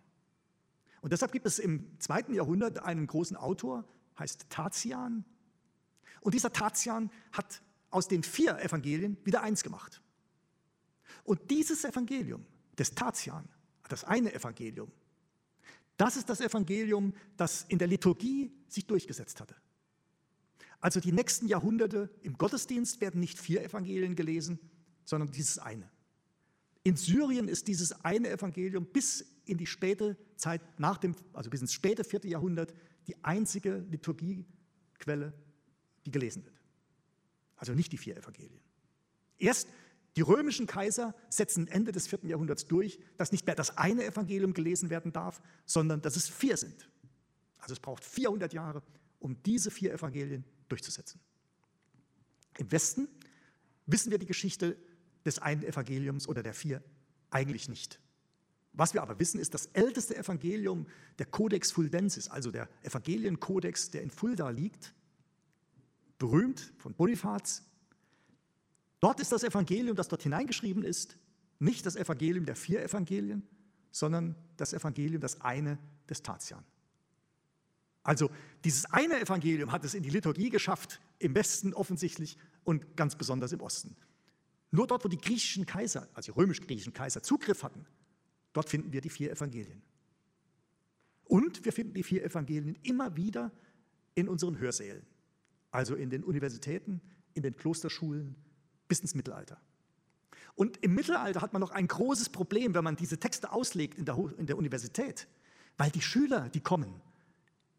[SPEAKER 1] Und deshalb gibt es im zweiten Jahrhundert einen großen Autor, heißt Tatian. Und dieser Tatian hat aus den vier Evangelien wieder eins gemacht. Und dieses Evangelium des Tatian, das eine Evangelium, das ist das Evangelium, das in der Liturgie sich durchgesetzt hatte. Also die nächsten Jahrhunderte im Gottesdienst werden nicht vier Evangelien gelesen, sondern dieses eine. In Syrien ist dieses eine Evangelium bis in die späte Zeit nach dem, also bis ins späte vierte Jahrhundert, die einzige Liturgiequelle, die gelesen wird. Also nicht die vier Evangelien. Erst die römischen Kaiser setzen Ende des vierten Jahrhunderts durch, dass nicht mehr das eine Evangelium gelesen werden darf, sondern dass es vier sind. Also es braucht 400 Jahre, um diese vier Evangelien durchzusetzen. Im Westen wissen wir die Geschichte des einen Evangeliums oder der vier eigentlich nicht. Was wir aber wissen, ist das älteste Evangelium, der Codex Fuldensis, also der Evangelienkodex, der in Fulda liegt, berühmt von Bonifaz. Dort ist das Evangelium, das dort hineingeschrieben ist, nicht das Evangelium der vier Evangelien, sondern das Evangelium, das eine des Tatian. Also dieses eine Evangelium hat es in die Liturgie geschafft, im Westen offensichtlich und ganz besonders im Osten. Nur dort, wo die griechischen Kaiser, also die römisch-griechischen Kaiser, Zugriff hatten, dort finden wir die vier Evangelien. Und wir finden die vier Evangelien immer wieder in unseren Hörsälen, also in den Universitäten, in den Klosterschulen bis ins Mittelalter. Und im Mittelalter hat man noch ein großes Problem, wenn man diese Texte auslegt in der, in der Universität, weil die Schüler, die kommen,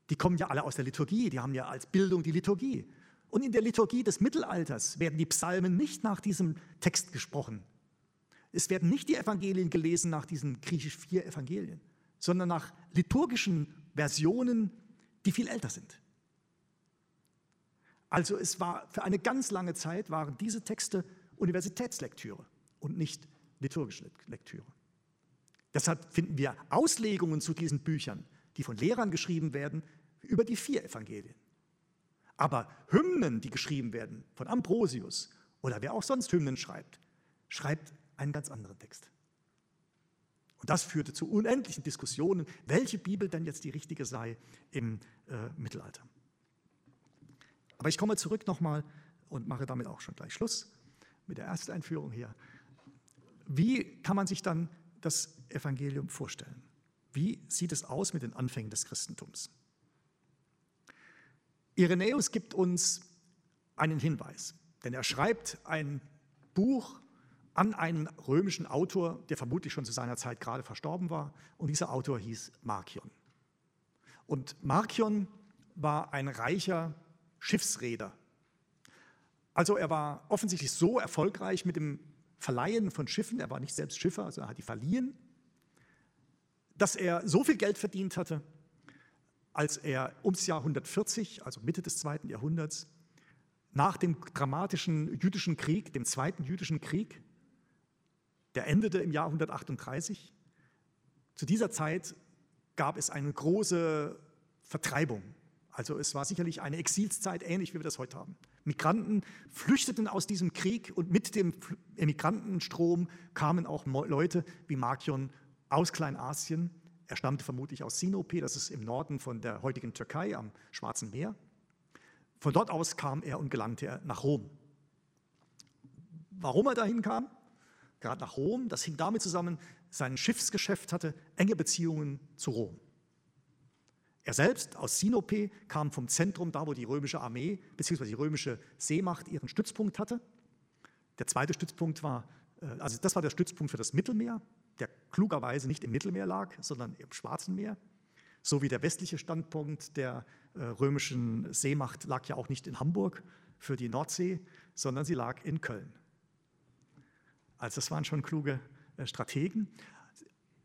[SPEAKER 1] die kommen ja alle aus der Liturgie, die haben ja als Bildung die Liturgie. Und in der Liturgie des Mittelalters werden die Psalmen nicht nach diesem Text gesprochen. Es werden nicht die Evangelien gelesen nach diesen griechisch vier Evangelien, sondern nach liturgischen Versionen, die viel älter sind. Also es war für eine ganz lange Zeit waren diese Texte Universitätslektüre und nicht liturgische Lektüre. Deshalb finden wir Auslegungen zu diesen Büchern, die von Lehrern geschrieben werden, über die vier Evangelien. Aber Hymnen, die geschrieben werden von Ambrosius oder wer auch sonst Hymnen schreibt, schreibt einen ganz anderen Text. Und das führte zu unendlichen Diskussionen, welche Bibel denn jetzt die richtige sei im äh, Mittelalter. Aber ich komme zurück nochmal und mache damit auch schon gleich Schluss mit der ersten Einführung hier. Wie kann man sich dann das Evangelium vorstellen? Wie sieht es aus mit den Anfängen des Christentums? Irenäus gibt uns einen Hinweis, denn er schreibt ein Buch an einen römischen Autor, der vermutlich schon zu seiner Zeit gerade verstorben war, und dieser Autor hieß Markion. Und Markion war ein reicher Schiffsräder. Also er war offensichtlich so erfolgreich mit dem Verleihen von Schiffen, er war nicht selbst Schiffer, also er hat die verliehen, dass er so viel Geld verdient hatte, als er ums Jahr 140, also Mitte des zweiten Jahrhunderts, nach dem dramatischen jüdischen Krieg, dem zweiten jüdischen Krieg, der endete im Jahr 138, zu dieser Zeit gab es eine große Vertreibung also es war sicherlich eine Exilszeit, ähnlich wie wir das heute haben. Migranten flüchteten aus diesem Krieg und mit dem Emigrantenstrom kamen auch Leute wie Markion aus Kleinasien. Er stammte vermutlich aus Sinope, das ist im Norden von der heutigen Türkei am Schwarzen Meer. Von dort aus kam er und gelangte er nach Rom. Warum er dahin kam? Gerade nach Rom, das hing damit zusammen, sein Schiffsgeschäft hatte enge Beziehungen zu Rom. Er selbst aus Sinope kam vom Zentrum, da wo die römische Armee bzw. die römische Seemacht ihren Stützpunkt hatte. Der zweite Stützpunkt war, äh, also das war der Stützpunkt für das Mittelmeer, der klugerweise nicht im Mittelmeer lag, sondern im Schwarzen Meer. So wie der westliche Standpunkt der äh, römischen Seemacht lag ja auch nicht in Hamburg für die Nordsee, sondern sie lag in Köln. Also das waren schon kluge äh, Strategen.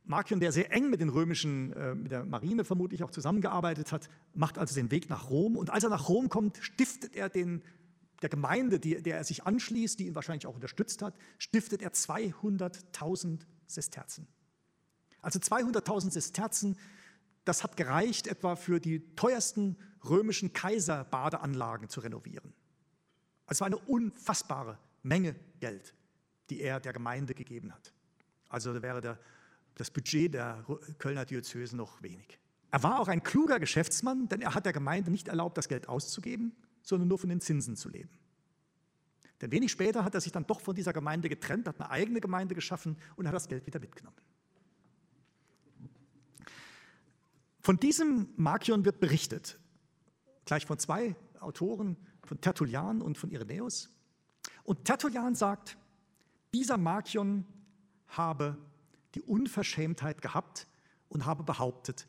[SPEAKER 1] Markion, der sehr eng mit den römischen, äh, mit der Marine vermutlich auch zusammengearbeitet hat, macht also den Weg nach Rom. Und als er nach Rom kommt, stiftet er den, der Gemeinde, die, der er sich anschließt, die ihn wahrscheinlich auch unterstützt hat, stiftet er 200.000 Sesterzen. Also 200.000 Sesterzen, das hat gereicht etwa für die teuersten römischen Kaiserbadeanlagen zu renovieren. Es war eine unfassbare Menge Geld, die er der Gemeinde gegeben hat. Also wäre der das Budget der Kölner Diözese noch wenig. Er war auch ein kluger Geschäftsmann, denn er hat der Gemeinde nicht erlaubt, das Geld auszugeben, sondern nur von den Zinsen zu leben. Denn wenig später hat er sich dann doch von dieser Gemeinde getrennt, hat eine eigene Gemeinde geschaffen und hat das Geld wieder mitgenommen. Von diesem Markion wird berichtet, gleich von zwei Autoren, von Tertullian und von Irenäus. Und Tertullian sagt, dieser Markion habe die Unverschämtheit gehabt und habe behauptet,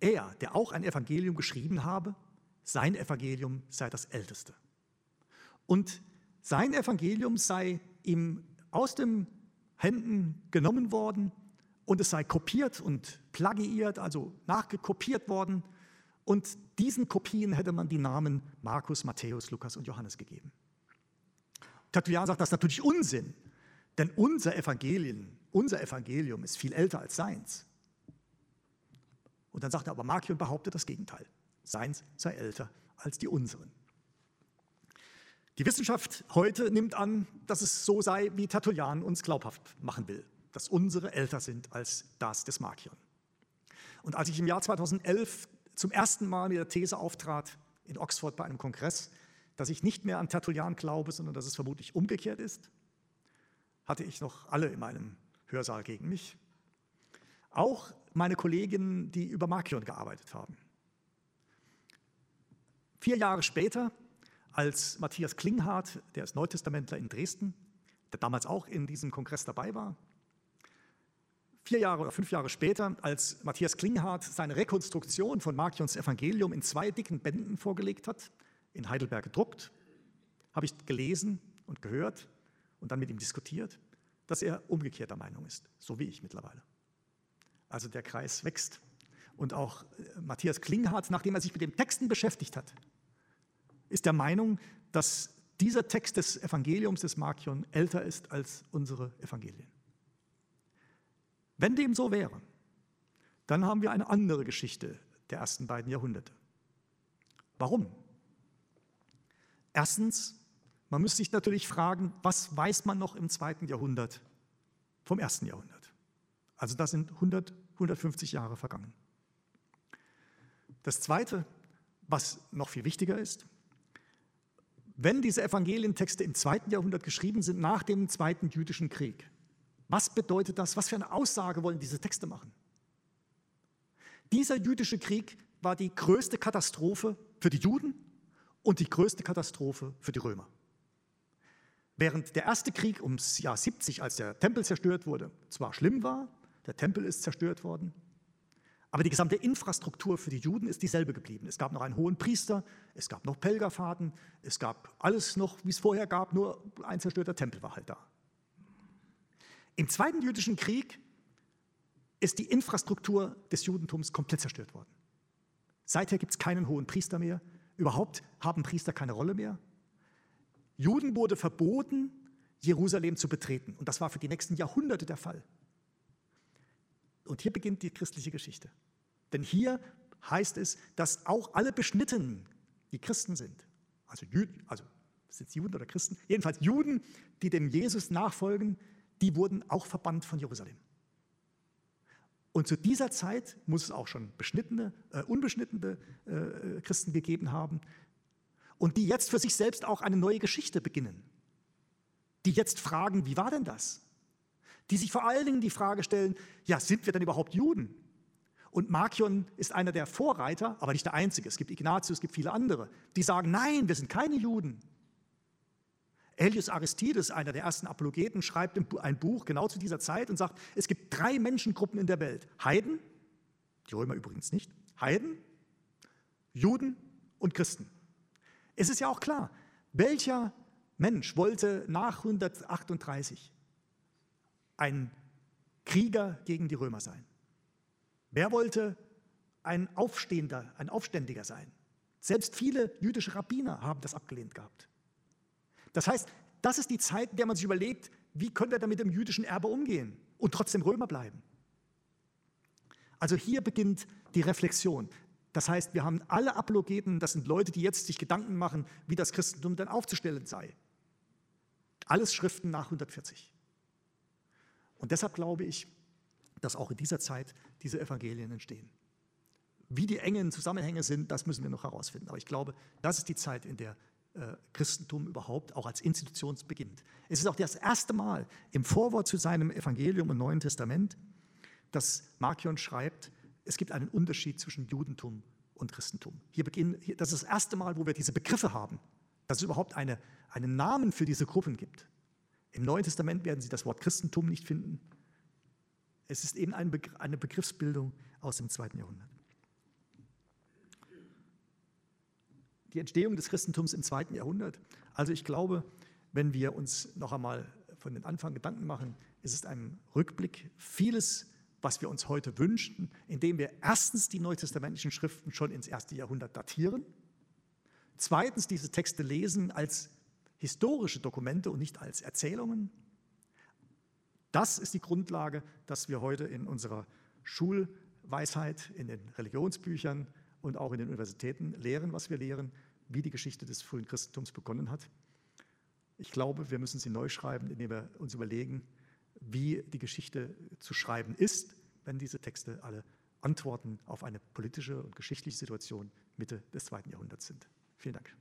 [SPEAKER 1] er, der auch ein Evangelium geschrieben habe, sein Evangelium sei das älteste. Und sein Evangelium sei ihm aus den Händen genommen worden und es sei kopiert und plagiiert, also nachgekopiert worden. Und diesen Kopien hätte man die Namen Markus, Matthäus, Lukas und Johannes gegeben. Tertullian sagt, das ist natürlich Unsinn, denn unser Evangelium unser Evangelium ist viel älter als seins. Und dann sagt er aber, Markion behauptet das Gegenteil. Seins sei älter als die unseren. Die Wissenschaft heute nimmt an, dass es so sei, wie Tertullian uns glaubhaft machen will, dass unsere älter sind als das des Markion. Und als ich im Jahr 2011 zum ersten Mal mit der These auftrat, in Oxford bei einem Kongress, dass ich nicht mehr an Tertullian glaube, sondern dass es vermutlich umgekehrt ist, hatte ich noch alle in meinem Hörsaal gegen mich. Auch meine Kolleginnen, die über Markion gearbeitet haben. Vier Jahre später, als Matthias Klinghardt, der ist Neutestamentler in Dresden, der damals auch in diesem Kongress dabei war, vier Jahre oder fünf Jahre später, als Matthias Klinghardt seine Rekonstruktion von Markions Evangelium in zwei dicken Bänden vorgelegt hat, in Heidelberg gedruckt, habe ich gelesen und gehört und dann mit ihm diskutiert, dass er umgekehrter Meinung ist, so wie ich mittlerweile. Also der Kreis wächst. Und auch äh, Matthias Klinghardt, nachdem er sich mit den Texten beschäftigt hat, ist der Meinung, dass dieser Text des Evangeliums des Markion älter ist als unsere Evangelien. Wenn dem so wäre, dann haben wir eine andere Geschichte der ersten beiden Jahrhunderte. Warum? Erstens, man müsste sich natürlich fragen, was weiß man noch im zweiten Jahrhundert vom ersten Jahrhundert? Also da sind 100, 150 Jahre vergangen. Das Zweite, was noch viel wichtiger ist, wenn diese Evangelientexte im zweiten Jahrhundert geschrieben sind, nach dem Zweiten Jüdischen Krieg, was bedeutet das? Was für eine Aussage wollen diese Texte machen? Dieser jüdische Krieg war die größte Katastrophe für die Juden und die größte Katastrophe für die Römer. Während der erste Krieg ums Jahr 70, als der Tempel zerstört wurde, zwar schlimm war, der Tempel ist zerstört worden, aber die gesamte Infrastruktur für die Juden ist dieselbe geblieben. Es gab noch einen hohen Priester, es gab noch Pilgerfahrten, es gab alles noch, wie es vorher gab, nur ein zerstörter Tempel war halt da. Im Zweiten Jüdischen Krieg ist die Infrastruktur des Judentums komplett zerstört worden. Seither gibt es keinen hohen Priester mehr. Überhaupt haben Priester keine Rolle mehr. Juden wurde verboten, Jerusalem zu betreten. Und das war für die nächsten Jahrhunderte der Fall. Und hier beginnt die christliche Geschichte. Denn hier heißt es, dass auch alle Beschnittenen, die Christen sind, also Juden, also sind es Juden oder Christen, jedenfalls Juden, die dem Jesus nachfolgen, die wurden auch verbannt von Jerusalem. Und zu dieser Zeit muss es auch schon beschnittene, äh, unbeschnittene äh, Christen gegeben haben und die jetzt für sich selbst auch eine neue Geschichte beginnen. Die jetzt fragen, wie war denn das? Die sich vor allen Dingen die Frage stellen, ja, sind wir denn überhaupt Juden? Und Markion ist einer der Vorreiter, aber nicht der einzige. Es gibt Ignatius, es gibt viele andere, die sagen, nein, wir sind keine Juden. Elius Aristides, einer der ersten Apologeten, schreibt ein Buch genau zu dieser Zeit und sagt, es gibt drei Menschengruppen in der Welt. Heiden, die Römer übrigens nicht, Heiden, Juden und Christen. Es ist ja auch klar, welcher Mensch wollte nach 138 ein Krieger gegen die Römer sein? Wer wollte ein Aufstehender, ein Aufständiger sein? Selbst viele jüdische Rabbiner haben das abgelehnt gehabt. Das heißt, das ist die Zeit, in der man sich überlegt, wie können wir damit dem jüdischen Erbe umgehen und trotzdem Römer bleiben. Also hier beginnt die Reflexion. Das heißt, wir haben alle Apologeten, das sind Leute, die jetzt sich Gedanken machen, wie das Christentum dann aufzustellen sei. Alles Schriften nach 140. Und deshalb glaube ich, dass auch in dieser Zeit diese Evangelien entstehen. Wie die engen Zusammenhänge sind, das müssen wir noch herausfinden. Aber ich glaube, das ist die Zeit, in der äh, Christentum überhaupt auch als Institution beginnt. Es ist auch das erste Mal im Vorwort zu seinem Evangelium im Neuen Testament, dass Markion schreibt, es gibt einen Unterschied zwischen Judentum und Christentum. Hier beginnen, das ist das erste Mal, wo wir diese Begriffe haben, dass es überhaupt eine, einen Namen für diese Gruppen gibt. Im Neuen Testament werden Sie das Wort Christentum nicht finden. Es ist eben eine Begriffsbildung aus dem zweiten Jahrhundert. die Entstehung des Christentums im zweiten Jahrhundert. Also ich glaube, wenn wir uns noch einmal von den Anfang Gedanken machen, ist es ein Rückblick. Vieles, was wir uns heute wünschen, indem wir erstens die neutestamentlichen Schriften schon ins erste Jahrhundert datieren, zweitens diese Texte lesen als historische Dokumente und nicht als Erzählungen. Das ist die Grundlage, dass wir heute in unserer Schulweisheit, in den Religionsbüchern und auch in den Universitäten lehren, was wir lehren, wie die Geschichte des frühen Christentums begonnen hat. Ich glaube, wir müssen sie neu schreiben, indem wir uns überlegen, wie die Geschichte zu schreiben ist, wenn diese Texte alle Antworten auf eine politische und geschichtliche Situation Mitte des zweiten Jahrhunderts sind. Vielen Dank.